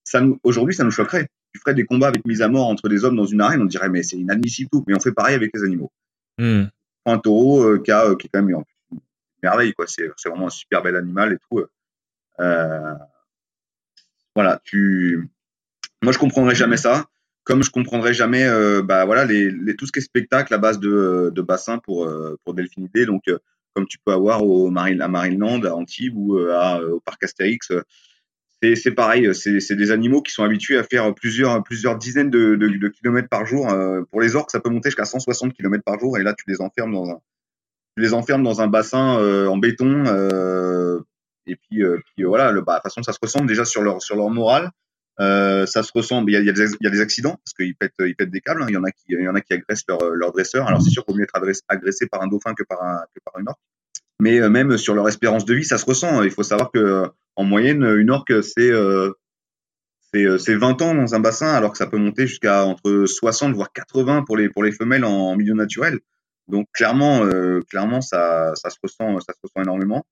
ça nous aujourd'hui ça nous choquerait tu ferais des combats avec mise à mort entre des hommes dans une arène, on dirait mais c'est inadmissible tout. Mais on fait pareil avec les animaux. Mm. Un taureau euh, qui, a, euh, qui est quand même merveille, quoi. C'est, vraiment un super bel animal et tout. Euh, voilà, tu. Moi, je comprendrais jamais ça. Comme je comprendrais jamais, euh, bah voilà, les, tout ce qui est spectacle à base de, de bassin pour pour. Donc, comme tu peux avoir au Marine, à Marineland, à Antibes ou au parc Astérix c'est pareil, c'est des animaux qui sont habitués à faire plusieurs, dizaines de, de, kilomètres par jour. Euh, pour les orques, ça peut monter jusqu'à 160 kilomètres par jour, et là, tu les enfermes dans un, tu les enfermes dans un bassin euh, en béton. Euh, et puis, euh, puis voilà, bah, de toute façon, ça se ressemble déjà sur leur, sur leur morale. ça se ressemble. Il y a, y a, y a des accidents parce qu'ils pètent, ils pètent des câbles. Hein. Il y en a qui, il y en a qui agressent leur, leur dresseur. Alors c'est sûr qu'il vaut mieux être agressé, par un dauphin que par un, que par une orque. Mais même sur leur espérance de vie, ça se ressent. Il faut savoir que en moyenne, une orque, c'est euh, c'est 20 ans dans un bassin, alors que ça peut monter jusqu'à entre 60 voire 80 pour les pour les femelles en, milieu naturel. Donc clairement, euh, clairement, ça, ça se ressent, ça se ressent énormément.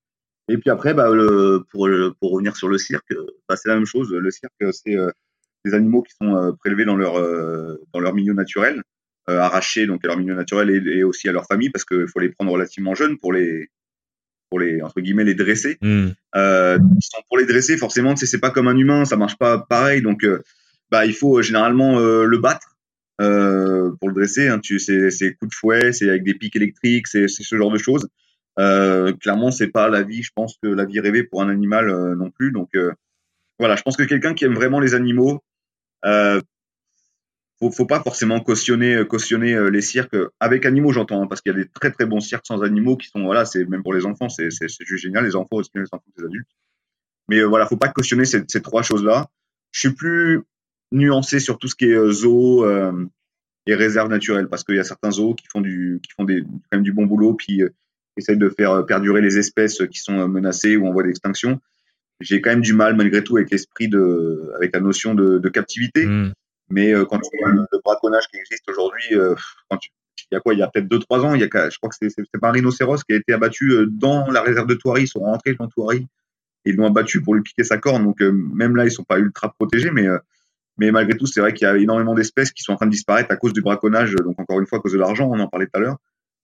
Et puis après, bah, le, pour pour revenir sur le cirque, bah, c'est la même chose. Le cirque, c'est euh, des animaux qui sont euh, prélevés dans leur dans leur milieu naturel. arrachés donc à leur milieu naturel et, aussi à leur famille parce qu'il faut les prendre relativement jeunes pour les pour les entre guillemets les dresser. Hmm. pour les dresser, forcément, c'est pas comme un humain, ça marche pas pareil. Donc, bah, il faut généralement le battre pour le dresser. Hein. Tu, c'est coups de fouet, c'est avec des pics électriques, c'est ce genre de choses. Euh, clairement, c'est pas la vie, je pense que la vie rêvée pour un animal euh, non plus. Donc euh, voilà, je pense que quelqu'un qui aime vraiment les animaux, euh, faut, faut pas forcément cautionner les cirques avec animaux, j'entends, hein, parce qu'il y a des très très bons cirques sans animaux qui sont voilà, c'est même pour les enfants, c'est c'est juste génial, les enfants aussi les enfants les adultes. Mais voilà, faut pas cautionner ces, ces trois choses-là. Je suis plus nuancé sur tout ce qui est zoo et réserve naturelle parce qu'il y a certains zoos qui font du qui font des quand même du bon boulot puis essaye de faire euh, perdurer les espèces qui sont euh, menacées ou en voie d'extinction. J'ai quand même du mal malgré tout avec l'esprit de, avec la notion de, de captivité. Hmm. Mais euh, quand tu vois le, braconnage qui existe aujourd'hui, il y a quoi Il y a peut-être 2-3 ans, il y a, je crois que c'est pas un rhinocéros qui a été abattu dans la réserve de Thoiry. Ils sont rentrés dans et ils l'ont abattu pour lui piquer sa corne. Donc même là, ils sont pas ultra protégés, mais mais malgré tout, c'est vrai qu'il y a énormément d'espèces qui sont en train de disparaître à cause du braconnage. Donc encore une fois, à cause de l'argent, on en parlait tout à l'heure.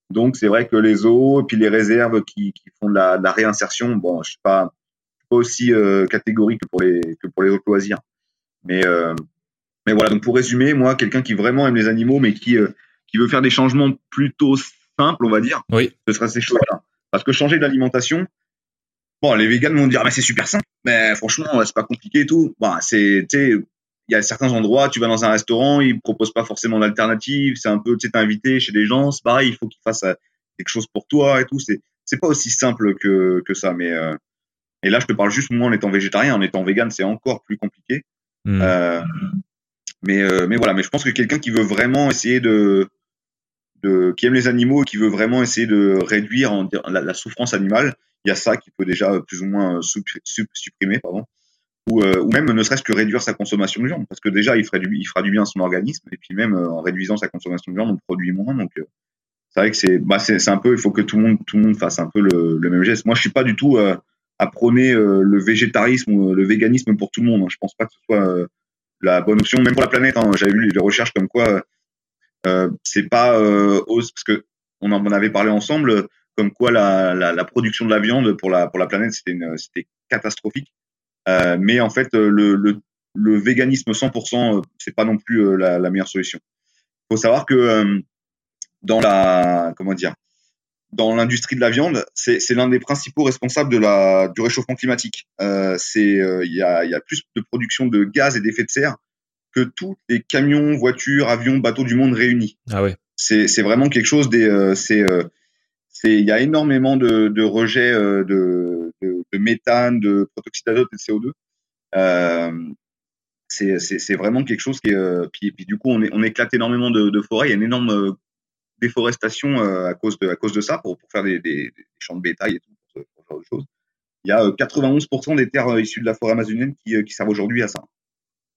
Donc c'est vrai que les eaux et puis les réserves qui, qui font de la, de la, réinsertion, bon, je suis pas, pas aussi euh, catégorique que pour les que pour les autres loisirs. Mais euh, mais voilà. Donc pour résumer, moi, quelqu'un qui vraiment aime les animaux, mais qui euh, qui veut faire des changements plutôt simples, on va dire, oui. ce sera ces choses-là. Parce que changer d'alimentation, bon, les végans vont dire, mais c'est super simple. Mais franchement, c'est pas compliqué et tout. Bon, c'est, tu il y a certains endroits, tu vas dans un restaurant, ils proposent pas forcément d'alternative, c'est un peu, tu sais, invité chez des gens, c'est pareil, il faut qu'ils fassent euh, quelque chose pour toi et tout. C'est, c'est pas aussi simple que, que ça, mais euh, et là, je te parle juste moi en étant végétarien, en étant vegan, c'est encore plus compliqué. Hmm. Euh, mais euh, mais voilà, mais je pense que quelqu'un qui veut vraiment essayer de de qui aime les animaux et qui veut vraiment essayer de réduire la, la, souffrance animale, il y a ça qui peut déjà plus ou moins supprimer, pardon ou, euh, ou même ne serait-ce que réduire sa consommation de viande, parce que déjà il, ferait du, il fera du bien à son organisme, et puis même euh, en réduisant sa consommation de viande, on produit moins. Donc euh, c'est vrai que c'est bah, un peu, il faut que tout le monde tout le monde fasse un peu le, le même geste. Moi, je suis pas du tout à prôner le végétarisme ou le véganisme pour tout le monde. Hein. Je pense pas que ce soit la bonne option, même pour la planète. Hein. J'avais lu des recherches comme quoi euh, c'est pas parce que on en avait parlé ensemble, comme quoi la, la, la, production de la viande pour la pour la planète c'était catastrophique. Euh, mais en fait, euh, le, le, le véganisme 100%, euh, c'est pas non plus la, la, meilleure solution. Il faut savoir que dans la comment dire dans l'industrie de la viande, c'est l'un des principaux responsables de la, du réchauffement climatique. Euh, c'est il y, a, y, a, plus de production de gaz et d'effets de serre que tous les camions, voitures, avions, bateaux du monde réunis. Ah ouais. C'est vraiment quelque chose des euh, c'est il y a énormément de, rejets euh, de, méthane, de protoxyde d'azote et de CO2. Euh, c'est vraiment quelque chose qui est. Euh, puis, du coup, on, éclate énormément de, forêts. Il y a une énorme déforestation à cause de à cause de ça pour, pour faire des, des, champs de bétail et tout pour ce, genre de choses. Il y a 91% des terres issues de la forêt amazonienne qui, servent aujourd'hui à ça.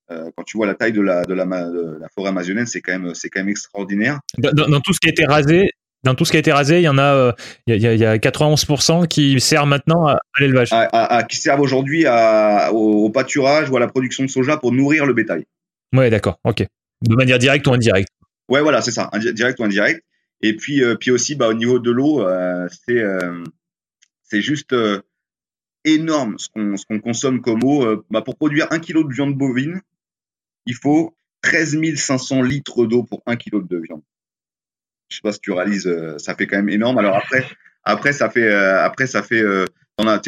Quand tu vois la taille de la, de la, forêt amazonienne, c'est quand même, quand même extraordinaire. Dans, tout ce qui a été rasé, dans tout ce qui a été rasé, il y en a, euh, il y, a, il y a 91% qui servent maintenant à, l'élevage. qui servent aujourd'hui au, pâturage ou à la production de soja pour nourrir le bétail. Ouais, d'accord, ok. De manière directe ou indirecte. Ouais, voilà, c'est ça, direct ou indirect. Et puis, euh, puis aussi, bah, au niveau de l'eau, euh, c'est c'est juste énorme ce qu'on ce qu'on consomme comme eau. Bah, pour produire un kilo de viande bovine, il faut 13 500 litres d'eau pour un kilo de viande je sais pas si tu réalises, euh, ça fait quand même énorme. Alors après, après ça fait, euh, après ça fait, euh, as,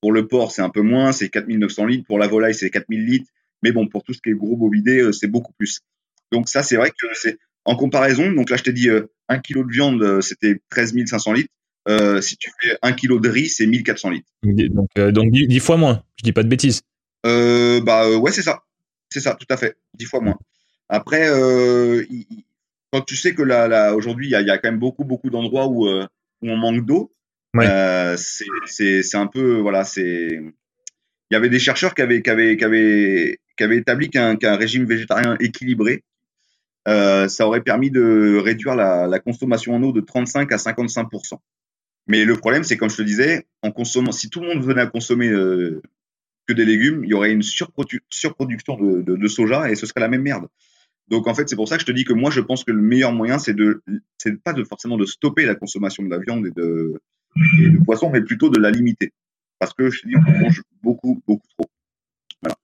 pour le porc c'est un peu moins, c'est 4900 litres. Pour la volaille c'est 4000 litres. Mais bon, pour tout ce qui est gros bovidé, c'est beaucoup plus. Donc ça, c'est vrai que c'est en comparaison. Donc là, je t'ai dit, un kilo de viande, c'était 13 500 litres. Euh, si tu fais un kilo de riz, c'est 1400 litres. Donc, euh, donc 10, fois moins. Je dis pas de bêtises. Euh, bah ouais, c'est ça. C'est ça, tout à fait. 10 fois moins. Après, il, quand tu sais que là, là aujourd'hui, il y a, y a, quand même beaucoup, beaucoup d'endroits où, euh, où on manque d'eau, ouais. euh, c'est un peu, voilà, c'est. Il y avait des chercheurs qui avaient, qui avaient, qui avaient, qui avaient établi qu'un qu régime végétarien équilibré, euh, ça aurait permis de réduire la, la, consommation en eau de 35 à 55% Mais le problème, c'est comme je te disais, en consommant, si tout le monde venait à consommer euh, que des légumes, il y aurait une surprodu surproduction de, de, de, soja et ce serait la même merde. Donc en fait, c'est pour ça que je te dis que moi, je pense que le meilleur moyen, c'est de, c'est pas de forcément de stopper la consommation de la viande et de, et de poisson, mais plutôt de la limiter. Parce que je te dis, on mange beaucoup, beaucoup trop. Voilà.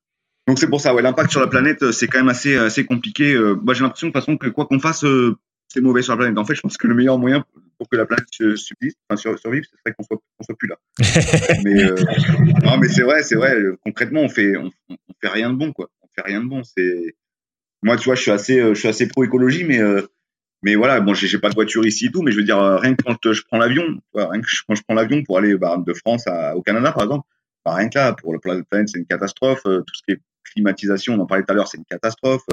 Donc c'est pour ça, ouais, l'impact sur la planète, c'est quand même assez, assez compliqué. Euh, moi, j'ai l'impression de toute façon que quoi qu'on fasse, euh, c'est mauvais sur la planète. En fait, je pense que le meilleur moyen pour que la planète subsiste, enfin survive, ce serait qu'on soit, qu'on soit plus là. *laughs* mais euh, non, mais c'est vrai, c'est vrai. Concrètement, on fait, on, on, fait rien de bon, quoi. On fait rien de bon. C'est moi, tu vois, je suis assez, je suis assez pro écologie, mais mais voilà, bon, j'ai pas de voiture ici et tout, mais je veux dire, rien que quand je prends l'avion, rien que quand je prends l'avion pour aller bah, de France à, au Canada, par exemple, bah, rien que là, pour la planète, c'est une catastrophe. tout ce qui est climatisation, on en parlait tout à l'heure, c'est une catastrophe.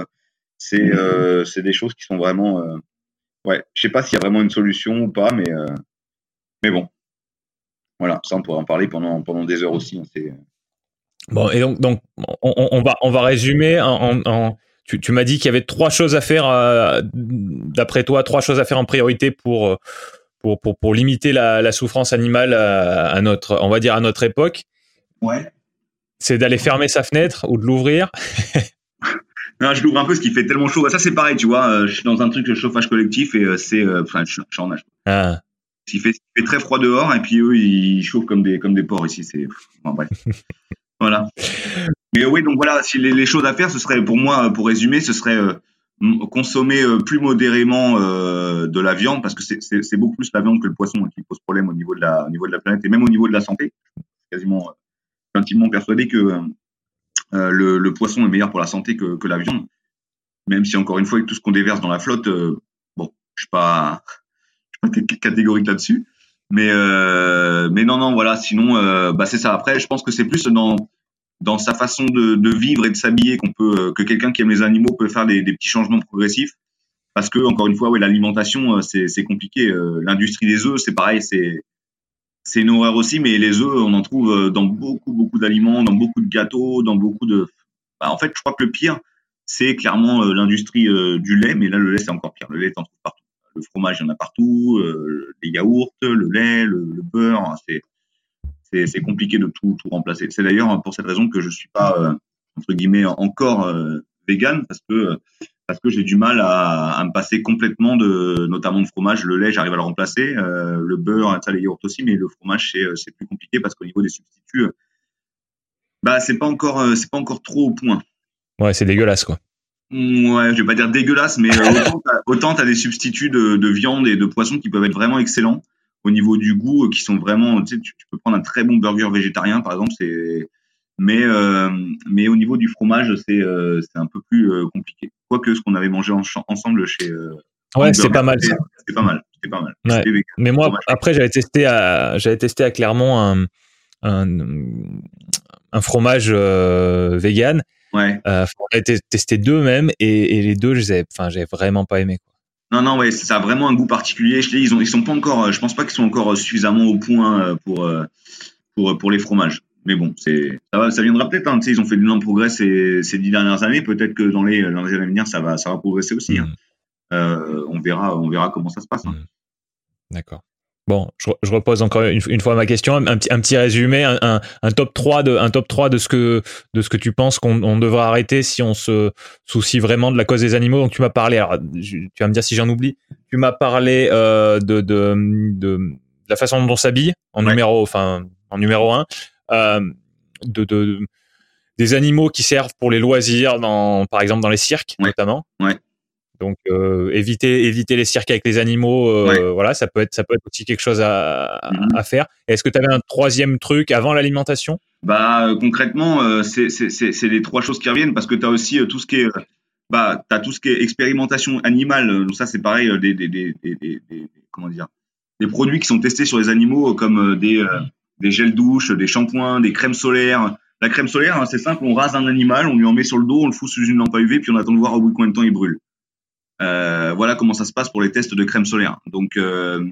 C'est euh, c'est des choses qui sont vraiment ouais, je sais pas s'il y a vraiment une solution ou pas, mais, euh, mais bon. Voilà, ça on pourrait en parler pendant, pendant des heures aussi. Hein, euh. Bon, et donc, donc on, on, va, on va résumer en, en, tu, tu m'as dit qu'il y avait trois choses à faire, euh, d'après toi, trois choses à faire en priorité pour, pour, pour, pour limiter la, la, souffrance animale à, à, notre, on va dire à notre époque. Ouais. C'est d'aller fermer sa fenêtre ou de l'ouvrir. *laughs* Non, je l'ouvre un peu parce qu'il fait tellement chaud. Ça, c'est pareil, tu vois. Euh, je suis dans un truc de chauffage collectif et euh, c'est, euh, enfin, je, suis en âge. Ah. Il fait, il fait très froid dehors et puis eux, ils chauffent comme des, comme des porcs ici. C'est, enfin, bref. *laughs* voilà. Mais oui, donc voilà, si les, choses à faire, ce serait, pour moi, pour résumer, ce serait consommer plus modérément de la viande parce que c'est beaucoup plus la viande que le poisson qui pose problème au niveau de la, au niveau de la planète et même au niveau de la santé. Je suis quasiment, intimement persuadé que euh, le, poisson est meilleur pour la santé que, la viande. Même si encore une fois, avec tout ce qu'on déverse dans la flotte, euh, bon, je suis pas, *laughs* je suis pas catégorique là-dessus. Mais euh, mais non non voilà. Sinon, euh, bah c'est ça. Après, je pense que c'est plus dans dans sa façon de, de vivre et de s'habiller qu'on peut que quelqu'un qui aime les animaux peut faire des, des, petits changements progressifs. Parce que encore une fois, ouais, l'alimentation c'est compliqué. L'industrie des œufs, c'est pareil, c'est c'est une horreur aussi, mais les œufs, on en trouve euh, dans beaucoup, beaucoup d'aliments, dans beaucoup de gâteaux, dans beaucoup de. Bah, en fait, je crois que le pire, c'est clairement euh, l'industrie euh, du lait, mais là, le lait, c'est encore pire. Le lait, t'en trouves partout. Le fromage, il y en a partout, les yaourts, le lait, le, beurre, hein, c'est c'est compliqué de tout, tout remplacer. C'est d'ailleurs pour cette raison que je suis pas entre guillemets encore vegan parce que parce que j'ai du mal à, à, me passer complètement de, notamment de fromage. Le lait, j'arrive à le remplacer. Euh, le beurre, ça, les yaourts aussi, mais le fromage, c'est, plus compliqué parce qu'au niveau des substituts, bah, c'est pas encore, euh, c'est pas encore trop au point. Ouais, c'est dégueulasse, quoi. Ouais, je vais pas dire dégueulasse, mais euh, autant, t'as, *laughs* as des substituts de, de, viande et de poisson qui peuvent être vraiment excellents au niveau du goût, qui sont vraiment, tu sais, tu, peux prendre un très bon burger végétarien, par exemple, c'est, mais, euh, mais au niveau du fromage, c'est euh, un peu plus euh, compliqué. Quoique ce qu'on avait mangé en, ensemble chez. Euh, ouais, c'est pas mal. C'était pas mal. C'était pas mal. Ouais. Mais moi, après, j'avais testé à, j'avais testé à Clermont un, un, un fromage euh, vegan. Ouais. Euh, on a testé deux même et, et les deux, je enfin, j'ai vraiment pas aimé. Quoi. Non, non, ouais, ça a vraiment un goût particulier. Je ils ont, ils sont pas encore, je pense pas qu'ils sont encore suffisamment au point pour, pour, pour les fromages mais bon, c'est ça, ça viendra peut-être. Hein, ils ont fait d'énormes progrès ces, ces dix dernières années. Peut-être que dans les, dans les années à venir, ça va, ça va progresser aussi. Hein. Mm. Euh, on verra, on verra comment ça se passe. Hein. Mm. D'accord. Bon, je, je, repose encore une, une, fois ma question, un, petit, un petit résumé, un, un, top 3 de un top 3 de ce que de ce que tu penses qu'on on devrait arrêter si on se soucie vraiment de la cause des animaux. Donc tu m'as parlé, alors, tu vas me dire si j'en oublie. Tu m'as parlé euh, de, de, de, la façon dont on s'habille en numéro, enfin en numéro 1 euh, de, de, des animaux qui servent pour les loisirs, dans, par exemple dans les cirques notamment. Ouais. Donc euh, éviter éviter les cirques avec les animaux, euh, voilà, ça peut être ça peut être aussi quelque chose à, mm-hmm. à faire. Est-ce que tu avais un troisième truc avant l'alimentation? Bah concrètement, euh, c'est c'est les trois choses qui reviennent parce que tu as aussi tout ce qui est bah t'as tout ce qui est expérimentation animale. Donc ça c'est pareil des, des, des, des, comment dire des produits qui sont testés sur les animaux comme des des gels douche, des shampoings, des crèmes solaires. La crème solaire, hein, c'est simple, on rase un animal, on lui en met sur le dos, on le fout sous une lampe à UV, puis on attend de voir au bout de combien de temps il brûle. Euh, voilà comment ça se passe pour les tests de crème solaire. Donc euh,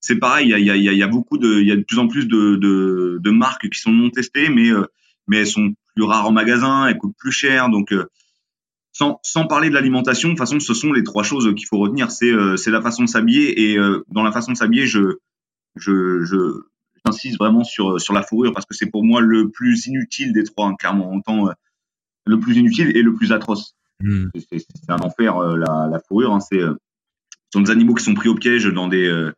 c'est pareil, il y a, y, a, y a, beaucoup de, il y a de plus en plus de, de, de, marques qui sont non testées, mais euh, mais elles sont plus rares en magasin, elles coûtent plus cher. Donc euh, sans, sans parler de l'alimentation, de toute façon, ce sont les trois choses qu'il faut retenir. C'est c'est la façon de s'habiller et dans la façon de s'habiller, je je, je j'insiste vraiment sur sur la fourrure parce que c'est pour moi le plus inutile des trois, hein, clairement, en euh, le plus inutile et le plus atroce. Hmm. C'est un enfer la, la, fourrure. Hein. C'est ce sont des animaux qui sont pris au piège dans des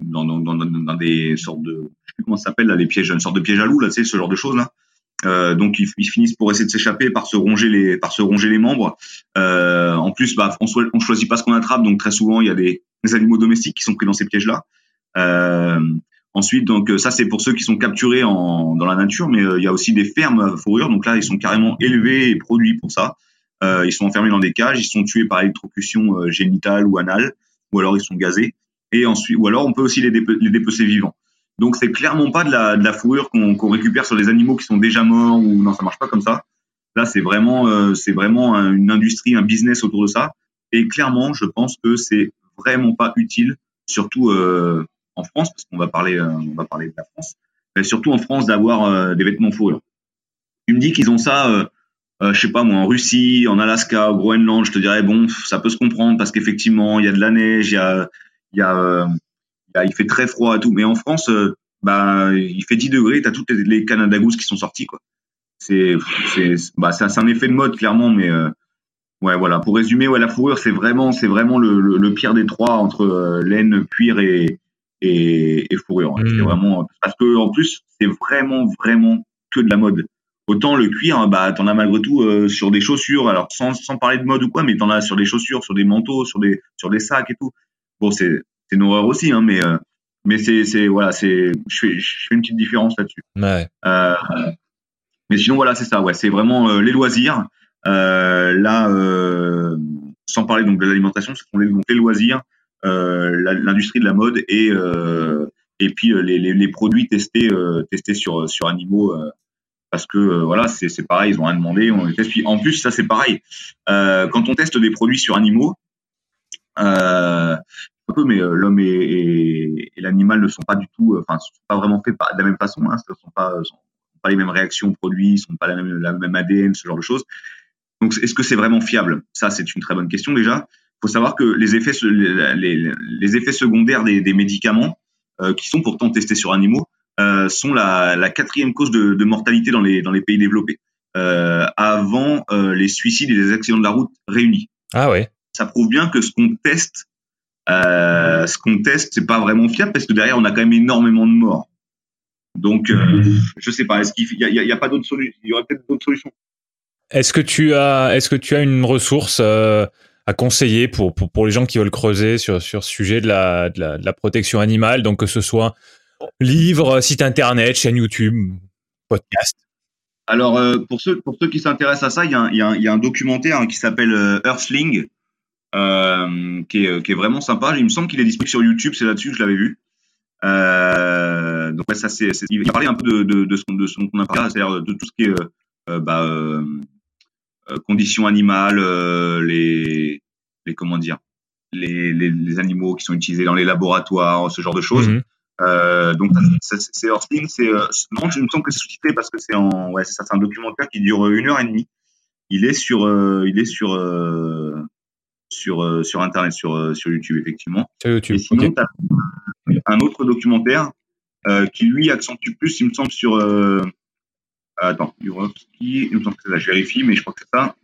dans, dans, des sortes de comment s'appelle là les pièges une sorte de piège à loup là tu ce genre de choses là euh, donc ils, finissent pour essayer de s'échapper par se ronger les par se ronger les membres euh, en plus bah on, on choisit pas ce qu'on attrape donc très souvent il y a des, animaux domestiques qui sont pris dans ces pièges là euh, ensuite donc ça c'est pour ceux qui sont capturés en dans la nature mais euh, il y a aussi des fermes à fourrure donc là ils sont carrément élevés et produits pour ça euh, ils sont enfermés dans des cages ils sont tués par électrocution euh, génitale ou anale ou alors ils sont gazés et ensuite, ou alors on peut aussi les, dépecer vivants. Donc c'est clairement pas de la, fourrure qu'on récupère sur les animaux qui sont déjà morts ou non, ça marche pas comme ça. Là, c'est vraiment, euh, c'est vraiment une industrie, un business autour de ça. Et clairement, je pense que c'est vraiment pas utile, surtout euh, en France, parce qu'on va parler, euh, on va parler de la France, mais surtout en France d'avoir euh, des vêtements fourrure. Tu me dis qu'ils ont ça, je sais pas moi, en Russie, en Alaska, au Groenland, je te dirais bon, ça peut se comprendre parce qu'effectivement, il y a de la neige, il y a euh, il y a, il fait très froid et tout. Mais en France, euh, bah, il fait 10 degrés, t'as toutes les, les Canada Goose qui sont sortis, quoi. C'est, c'est, bah, c'est un effet de mode, clairement, mais, euh, ouais, voilà. Pour résumer, ouais, la fourrure, c'est vraiment, c'est vraiment le, le, pire des trois entre laine, cuir et, et, et fourrure. C'est mmh. vraiment, parce que, en plus, c'est vraiment, vraiment que de la mode. Autant le cuir, bah, t'en as malgré tout sur des chaussures. Alors sans, sans parler de mode ou quoi, mais t'en as sur des chaussures, sur des manteaux, sur des sur des sacs et tout. Bon, c'est une horreur aussi, hein, mais euh, mais c'est c'est voilà, c'est je fais je fais une petite différence là-dessus. Ouais. Euh, mais sinon voilà, c'est ça. Ouais, c'est vraiment euh, les loisirs. là, sans parler donc de l'alimentation, ce sont les, donc les loisirs, l'industrie de la mode et et puis les, les, les, produits testés testés sur sur animaux parce que voilà c'est pareil ils ont rien demandé on teste puis en plus ça c'est pareil quand on teste des produits sur animaux euh, un peu, mais euh, l'homme et, l'animal ne sont pas du tout, euh, enfin, pas vraiment faits de la même façon. Hein, ce sont pas, sont pas les mêmes réactions aux produits, sont pas la même, ADN, ce genre de choses. Donc, est-ce que c'est vraiment fiable? Ça, c'est une très bonne question déjà. Il faut savoir que les effets, secondaires des, médicaments, euh, qui sont pourtant testés sur animaux, euh, sont la, la, quatrième cause de, de, mortalité dans les, dans les pays développés, euh, avant les suicides et les accidents de la route réunis. Ah ouais ça prouve bien que ce qu'on teste, euh, ce qu'on teste, c'est pas vraiment fiable parce que derrière on a quand même énormément de morts. Donc, euh, je sais pas. Est-ce qu'il y, y, a, pas d'autres solutions Il y aurait peut-être d'autres solutions. Est-ce que tu as, est-ce que tu as une ressource euh, à conseiller pour, pour, pour les gens qui veulent creuser sur sur ce sujet de la, de la, de la protection animale, donc que ce soit livre, site internet, chaîne YouTube, podcast. Alors euh, pour ceux pour ceux qui s'intéressent à ça, il y a un, y y a documentaire hein, qui s'appelle euh, Earthling euh, qui, est, qui est vraiment sympa. Il me semble qu'il est disponible sur YouTube, c'est là-dessus que je l'avais vu. Euh, donc ouais, ça c'est, il a parlé un peu de, de, de ce, de ce qu'on a parlé, c'est-à-dire de tout ce qui est euh, euh bah, euh, euh, conditions animales, les, les comment dire, les, les, les, animaux qui sont utilisés dans les laboratoires, ce genre de choses. Mm donc c'est Earthling, c'est non, je me semble que c'est sous-titré parce que c'est en ouais, c'est un documentaire qui dure une heure et demie. Il est sur, il est sur sur, euh, sur Internet, sur, euh, sur YouTube, effectivement. Sur YouTube. Et sinon, as un autre documentaire euh, qui, lui, accentue plus, il me semble, sur. attends, Yurovsky, il me semble que c'est ça, je vérifie, mais je crois que c'est ça.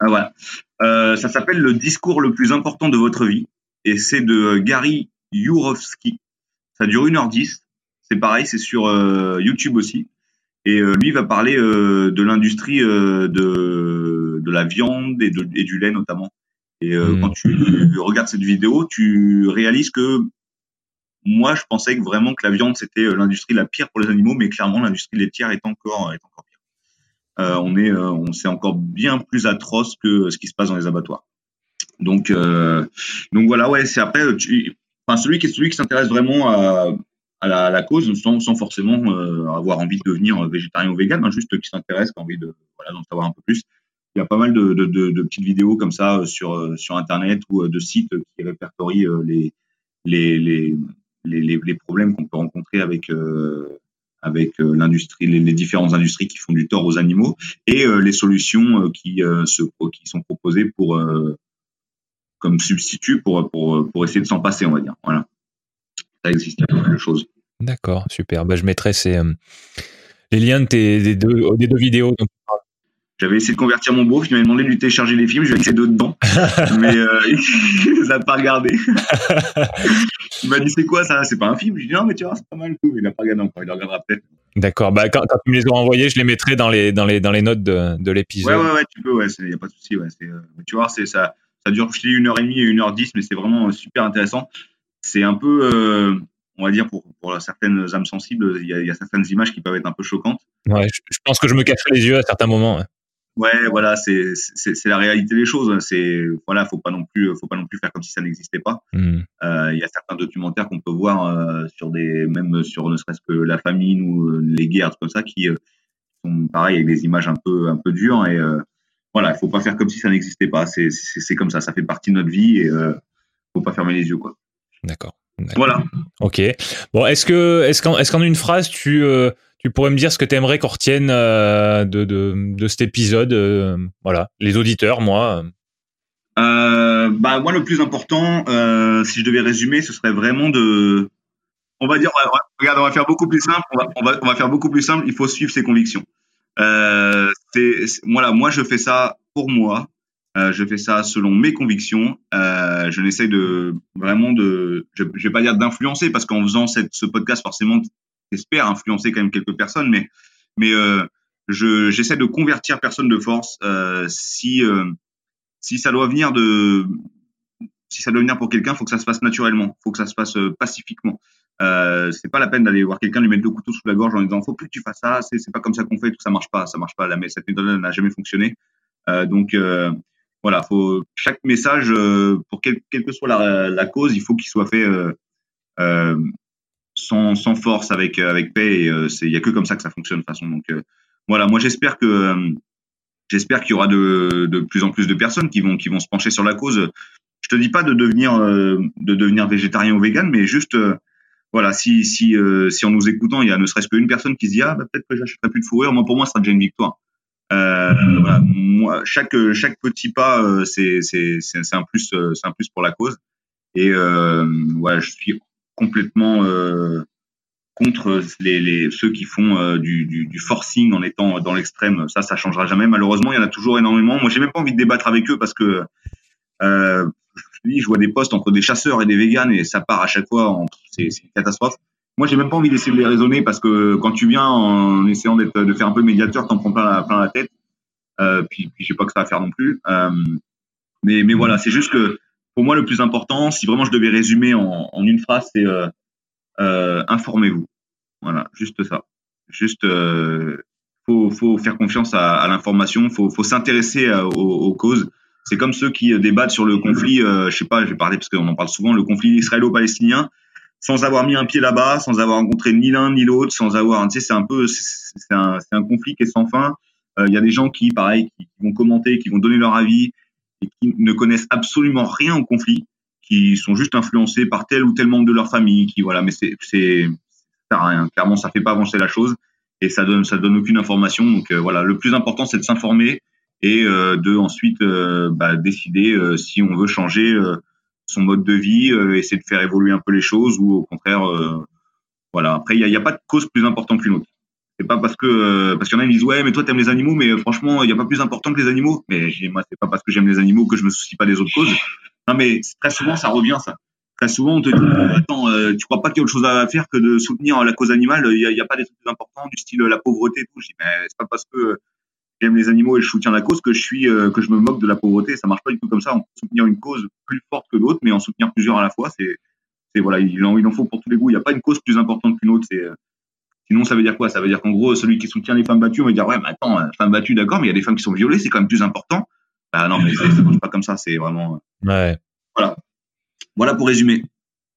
Ah, voilà. ça s'appelle Le discours le plus important de votre vie. Et c'est de Gary Yurovsky. Ça dure 1h10. C'est pareil, c'est sur YouTube aussi. Et lui va parler de l'industrie de, de la viande et, de, et du lait notamment. Et euh, quand tu regardes cette vidéo, tu réalises que moi, je pensais que vraiment que la viande c'était euh, l'industrie la pire pour les animaux, mais clairement l'industrie laitière est encore est encore pire. Euh, on est euh, on c'est encore bien plus atroce que ce qui se passe dans les abattoirs. Donc euh, donc voilà ouais c'est après tu, enfin celui qui celui qui s'intéresse vraiment à, la, cause sans, sans forcément avoir envie de devenir végétarien ou vegan, hein, juste qui s'intéresse, qui a envie de voilà d'en savoir un peu plus. Il y a pas mal de, de, petites vidéos comme ça euh, sur, euh, sur Internet ou euh, de sites qui répertorient les, les, les, les, les problèmes qu'on peut rencontrer avec, avec l'industrie, les, différentes industries qui font du tort aux animaux et les solutions qui, se, qui sont proposées pour, comme substitut pour, pour, pour essayer de s'en passer, on va dire. Voilà. Ça existe, pas mal de choses. D'accord, super. Bah, je mettrai ces, les liens de tes, des, deux, des deux vidéos J'avais essayé de convertir mon beau, il m'avait demandé de lui télécharger les films, je lui ai deux dedans, *laughs* mais euh, *laughs* il n'a pas regardé. *laughs* il m'a dit c'est quoi ça? C'est pas un film? Je lui ai dit non mais tu vois c'est pas mal tout. Il n'a pas regardé encore, il le regardera peut-être. D'accord. Bah quand, tu me les as envoyés, je les mettrai dans les dans les dans les notes de, de l'épisode. Ouais ouais ouais, tu peux, ouais, il y a pas de souci. Ouais, euh, tu vois, c'est ça. Ça dure je une heure et demie et une heure dix, mais c'est vraiment super intéressant. C'est un peu euh, on va dire pour, pour certaines âmes sensibles, il y, a, il y, a, certaines images qui peuvent être un peu choquantes. Ouais, je, pense que je me cacherai les yeux à certains moments. Ouais. Ouais, voilà, c'est la réalité des choses. C'est voilà, faut pas non plus faut pas non plus faire comme si ça n'existait pas. Hmm. Euh, il y a certains documentaires qu'on peut voir euh, sur des même sur ne serait-ce que la famine ou les guerres comme ça qui sont pareil avec des images un peu un peu dures et voilà, il faut pas faire comme si ça n'existait pas. C'est comme ça, ça fait partie de notre vie et faut pas fermer les yeux quoi. D'accord. Voilà. Ok. Bon, est-ce que est-ce qu'en est-ce qu'en une phrase tu tu pourrais me dire ce que tu aimerais qu'on retienne euh, de, de, de, cet épisode euh, Voilà, les auditeurs, moi. Euh, bah moi, le plus important, si je devais résumer, ce serait vraiment de, on va dire, regarde, on va faire beaucoup plus simple. On va, on va, on va faire beaucoup plus simple. Il faut suivre ses convictions. c'est, voilà, moi, je fais ça pour moi. je fais ça selon mes convictions. je n'essaie de vraiment de, je, je vais pas dire d'influencer parce qu'en faisant cette, ce podcast, forcément, j'espère influencer quand même quelques personnes, mais mais euh, je j'essaie de convertir personne de force. Euh, si euh, si ça doit venir de si ça doit venir pour quelqu'un, faut que ça se fasse naturellement, faut que ça se passe pacifiquement. Euh, c'est pas la peine d'aller voir quelqu'un lui mettre le couteau sous la gorge en disant faut plus que tu fasses ça, c'est pas comme ça qu'on fait, tout ça marche pas, ça marche pas. La, cette méthode n'a jamais fonctionné. Euh, donc voilà, faut chaque message pour quelle que soit la, cause, il faut qu'il soit fait euh, sans, sans force, avec euh, avec paix. Euh, c'est il y a que comme ça que ça fonctionne de toute façon. Donc euh, voilà, moi j'espère que j'espère qu'il y aura de, de plus en plus de personnes qui vont qui vont se pencher sur la cause. Je te dis pas de devenir de devenir végétarien ou vegan, mais juste voilà, si si si en nous écoutant, il y a ne serait-ce qu'une personne qui se dit ah bah, peut-être que j'achèterai plus de fourrure, moi pour moi, ce sera déjà une victoire. Euh, voilà, moi, chaque chaque petit pas, c'est c'est c'est un plus c'est un plus pour la cause. Et euh, voilà, je suis complètement euh, contre les, les, ceux qui font euh, du, du, du, forcing en étant dans l'extrême. Ça, ça changera jamais. Malheureusement, il y en a toujours énormément. Moi, j'ai même pas envie de débattre avec eux parce que euh, je vois des postes entre des chasseurs et des véganes et ça part à chaque fois. C'est une catastrophe. Moi, j'ai même pas envie d'essayer de les raisonner parce que quand tu viens en essayant de faire un peu médiateur, t'en prends plein la, tête. Euh, puis, puis je sais pas que ça va faire non plus. Euh, mais, voilà, c'est juste que pour moi, le plus important, si vraiment je devais résumer en, en une phrase, c'est euh, euh, informez-vous. Voilà, juste ça. Juste, faut, faire confiance à, à l'information, faut, faut s'intéresser aux, causes. C'est comme ceux qui débattent sur le conflit, euh, je sais pas, je vais parler parce qu'on en parle souvent, le conflit israélo-palestinien, sans avoir mis un pied là-bas, sans avoir rencontré ni l'un ni l'autre, sans avoir, tu sais, c'est un peu, c'est un, un, conflit qui est sans fin. Il y a des gens qui, pareil, qui vont commenter, qui vont donner leur avis, qui ne connaissent absolument rien au conflit, qui sont juste influencés par tel ou tel membre de leur famille, qui voilà, mais c'est c'est rien. Clairement, ça fait pas avancer la chose et ça donne ça donne aucune information. Donc euh, voilà, le plus important c'est de s'informer et euh, de ensuite euh, bah, décider si on veut changer son mode de vie, essayer de faire évoluer un peu les choses ou au contraire, voilà. Après, il n'y a, pas de cause plus importante qu'une autre. C'est pas parce que euh, parce qu'il y en a qui disent ouais mais toi t'aimes les animaux mais euh, franchement il y a pas plus important que les animaux. Mais moi c'est pas parce que j'aime les animaux que je me soucie pas des autres causes. Non mais très souvent ça revient ça. Très souvent on te dit euh, attends tu crois pas qu'il y a autre chose à faire que de soutenir la cause animale. Il y a, y a, pas des trucs plus importants du style la pauvreté et tout. Je dis mais c'est pas parce que j'aime les animaux et je soutiens la cause que je suis que je me moque de la pauvreté. Ça marche pas du tout comme ça. On peut soutenir une cause plus forte que l'autre mais en soutenir plusieurs à la fois c'est c'est voilà il en, il en faut pour tous les goûts. Il n'y a pas une cause plus importante qu'une autre. C'est Sinon, ça veut dire quoi? Ça veut dire qu'en gros, celui qui soutient les femmes battues, on va dire ouais, mais attends, euh, femmes battues, d'accord, mais il y a des femmes qui sont violées, c'est quand même plus important. Bah non, mais ça ne marche pas comme ça. C'est vraiment. Euh, ouais. Voilà. Voilà pour résumer.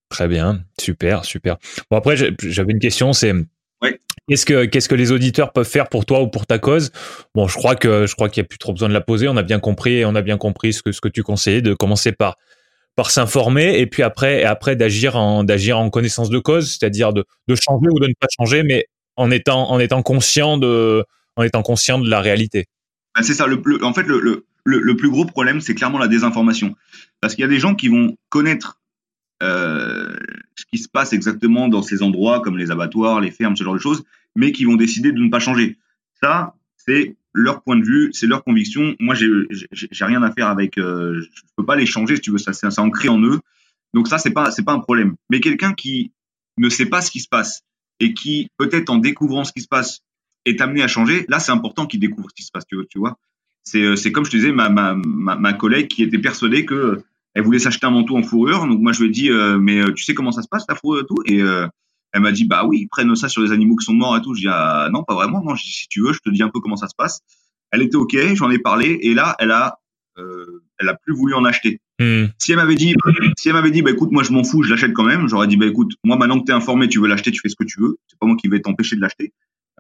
Très bien, super, super. Bon après, j'avais une question, c'est ouais. qu'est-ce que qu'est-ce que les auditeurs peuvent faire pour toi ou pour ta cause? Bon, je crois que je crois qu'il y a plus trop besoin de la poser. On a bien compris, on a bien compris ce que ce que tu conseillais de commencer par par s'informer et puis après et après d'agir en d'agir en connaissance de cause, c'est-à-dire de, de changer ou de ne pas changer, mais en étant en étant conscient de en étant conscient de la réalité. Ben c'est ça. Le, en fait, le, le, le, plus gros problème, c'est clairement la désinformation, parce qu'il y a des gens qui vont connaître ce qui se passe exactement dans ces endroits comme les abattoirs, les fermes, ce genre de choses, mais qui vont décider de ne pas changer. Ça, c'est leur point de vue, c'est leur conviction. Moi, j'ai rien à faire avec. Euh, je peux pas les changer, si tu veux. Ça, c'est ancré en eux. Donc ça, c'est pas c'est pas un problème. Mais quelqu'un qui ne sait pas ce qui se passe et qui peut-être en découvrant ce qui se passe est amené à changer. Là, c'est important qu'il découvre ce qui se passe. Tu vois. C'est euh, c'est comme je te disais, ma, ma, ma collègue qui était persuadée que elle voulait s'acheter un manteau en fourrure. Donc moi, je lui ai dit, euh, mais tu sais comment ça se passe la fourrure et tout? Et elle m'a dit, bah oui, ils prennent ça sur les animaux qui sont morts et tout. Je dis, ah, non, pas vraiment. Non, si tu veux, je te dis un peu comment ça se passe. Elle était ok, j'en ai parlé, et là, elle a, euh, elle a plus voulu en acheter. Hmm. Si elle m'avait dit, si elle m'avait dit, bah écoute, moi je m'en fous, je l'achète quand même. J'aurais dit, bah écoute, moi maintenant que t'es informé, tu veux l'acheter, tu fais ce que tu veux. C'est pas moi qui vais t'empêcher de l'acheter.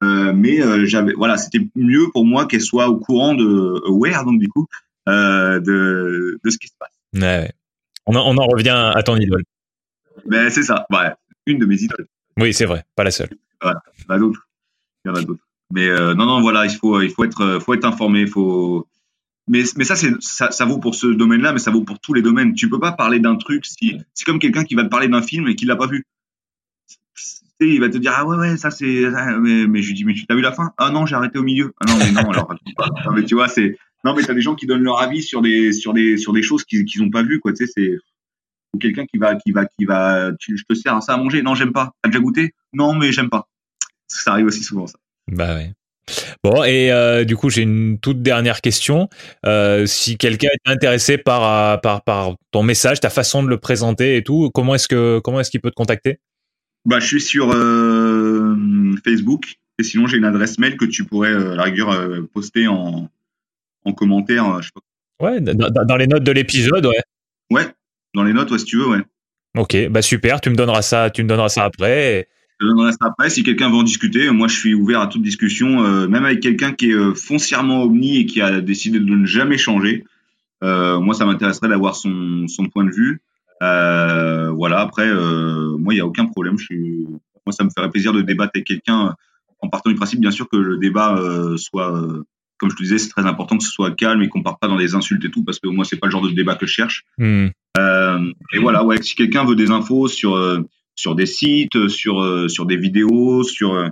Euh, mais euh, j'avais, voilà, c'était mieux pour moi qu'elle soit au courant de aware, donc du coup, euh, de, de ce qui se passe. Ouais, On, en, on en revient à ton idole. Mais c'est ça, ouais, une de mes idoles. Oui, c'est vrai, pas la seule. Il y en a d'autres. Il y en a d'autres. Mais euh, non, non, voilà, il faut, il faut être, faut être informé, faut. Mais, mais ça, c'est, ça, ça vaut pour ce domaine-là, mais ça vaut pour tous les domaines. Tu peux pas parler d'un truc si, c'est comme quelqu'un qui va te parler d'un film et qui l'a pas vu. il va te dire ah ouais ouais ça c'est mais, mais je lui dis mais tu t'as vu la fin? Ah non j'ai arrêté au milieu ah non mais non alors non, mais tu vois c'est non mais t'as des gens qui donnent leur avis sur des sur des sur des choses qu'ils qu'ils ont pas vu quoi tu sais c'est ou quelqu'un qui va qui va qui va tu, je te sers ça à manger. Non j'aime pas. T'as déjà goûté? Non mais j'aime pas. Ça arrive aussi souvent ça. Bah ouais. Bon, et euh, du coup, j'ai une toute dernière question. Euh, si quelqu'un est intéressé par, euh, par, par ton message, ta façon de le présenter et tout, comment est-ce que comment est-ce qu'il peut te contacter? Bah, Je suis sur Facebook. Et sinon j'ai une adresse mail que tu pourrais à la rigueur poster en, en commentaire. Je sais pas. Ouais, dans, les notes de l'épisode, ouais. Ouais, dans les notes, ouais, si tu veux, ouais. Ok, bah super, tu me donneras ça, tu me donneras ça après. Je donnerai ça après. Si quelqu'un veut en discuter, moi je suis ouvert à toute discussion, euh, même avec quelqu'un qui est euh, foncièrement omni et qui a décidé de ne jamais changer. Euh, moi, ça m'intéresserait d'avoir son, son point de vue. Euh, voilà. Après, moi, il y a aucun problème. Je suis... Moi, ça me ferait plaisir de débattre avec quelqu'un en partant du principe, bien sûr, que le débat soit, comme je te disais, c'est très important que ce soit calme et qu'on parte pas dans des insultes et tout, parce que moi, c'est pas le genre de débat que je cherche. Hmm. et voilà. Ouais. Si quelqu'un veut des infos sur sur des sites, sur euh, sur des vidéos, sur euh,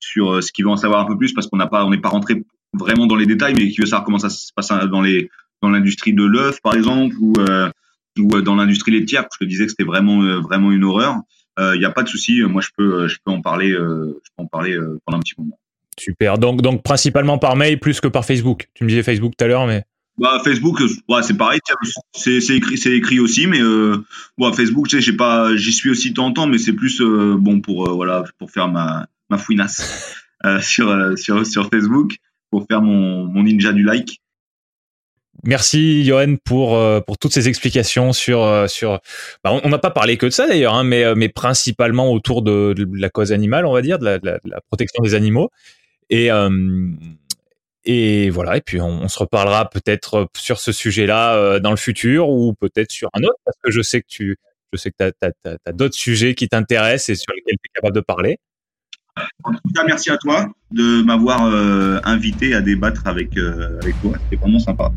sur euh, ce qui veut en savoir un peu plus parce qu'on n'a pas on n'est pas rentré vraiment dans les détails, mais qui veut savoir comment ça se passe dans les dans l'industrie de l'œuf par exemple ou ou dans l'industrie laitière. Je te disais que c'était vraiment vraiment une horreur. Il n'y a pas de souci. Moi, je peux je peux en parler je peux en parler pendant un petit moment. Super. Donc donc principalement par mail plus que par Facebook. Tu me disais Facebook tout à l'heure, mais bah, Facebook, ouais, c'est pareil, c'est écrit, c'est écrit aussi, mais euh, bon, Facebook, tu sais, j'ai pas, j'y suis aussi de temps en temps, mais c'est plus euh, bon pour euh, voilà, pour faire ma ma fouinasse *laughs* euh, sur sur sur Facebook, pour faire mon mon ninja du like. Merci Johan pour pour toutes ces explications sur sur. Bah, on n'a pas parlé que de ça d'ailleurs, hein, mais mais principalement autour de, de, la cause animale, on va dire, de la, de la protection des animaux. Et et voilà, et puis on, se reparlera peut-être euh, sur ce sujet-là euh, dans le futur ou peut-être sur un autre, parce que je sais que tu, je sais que as, d'autres sujets qui t'intéressent et sur lesquels tu es capable de parler. En tout cas, merci à toi de m'avoir euh, invité à débattre avec, avec toi. C'était vraiment sympa.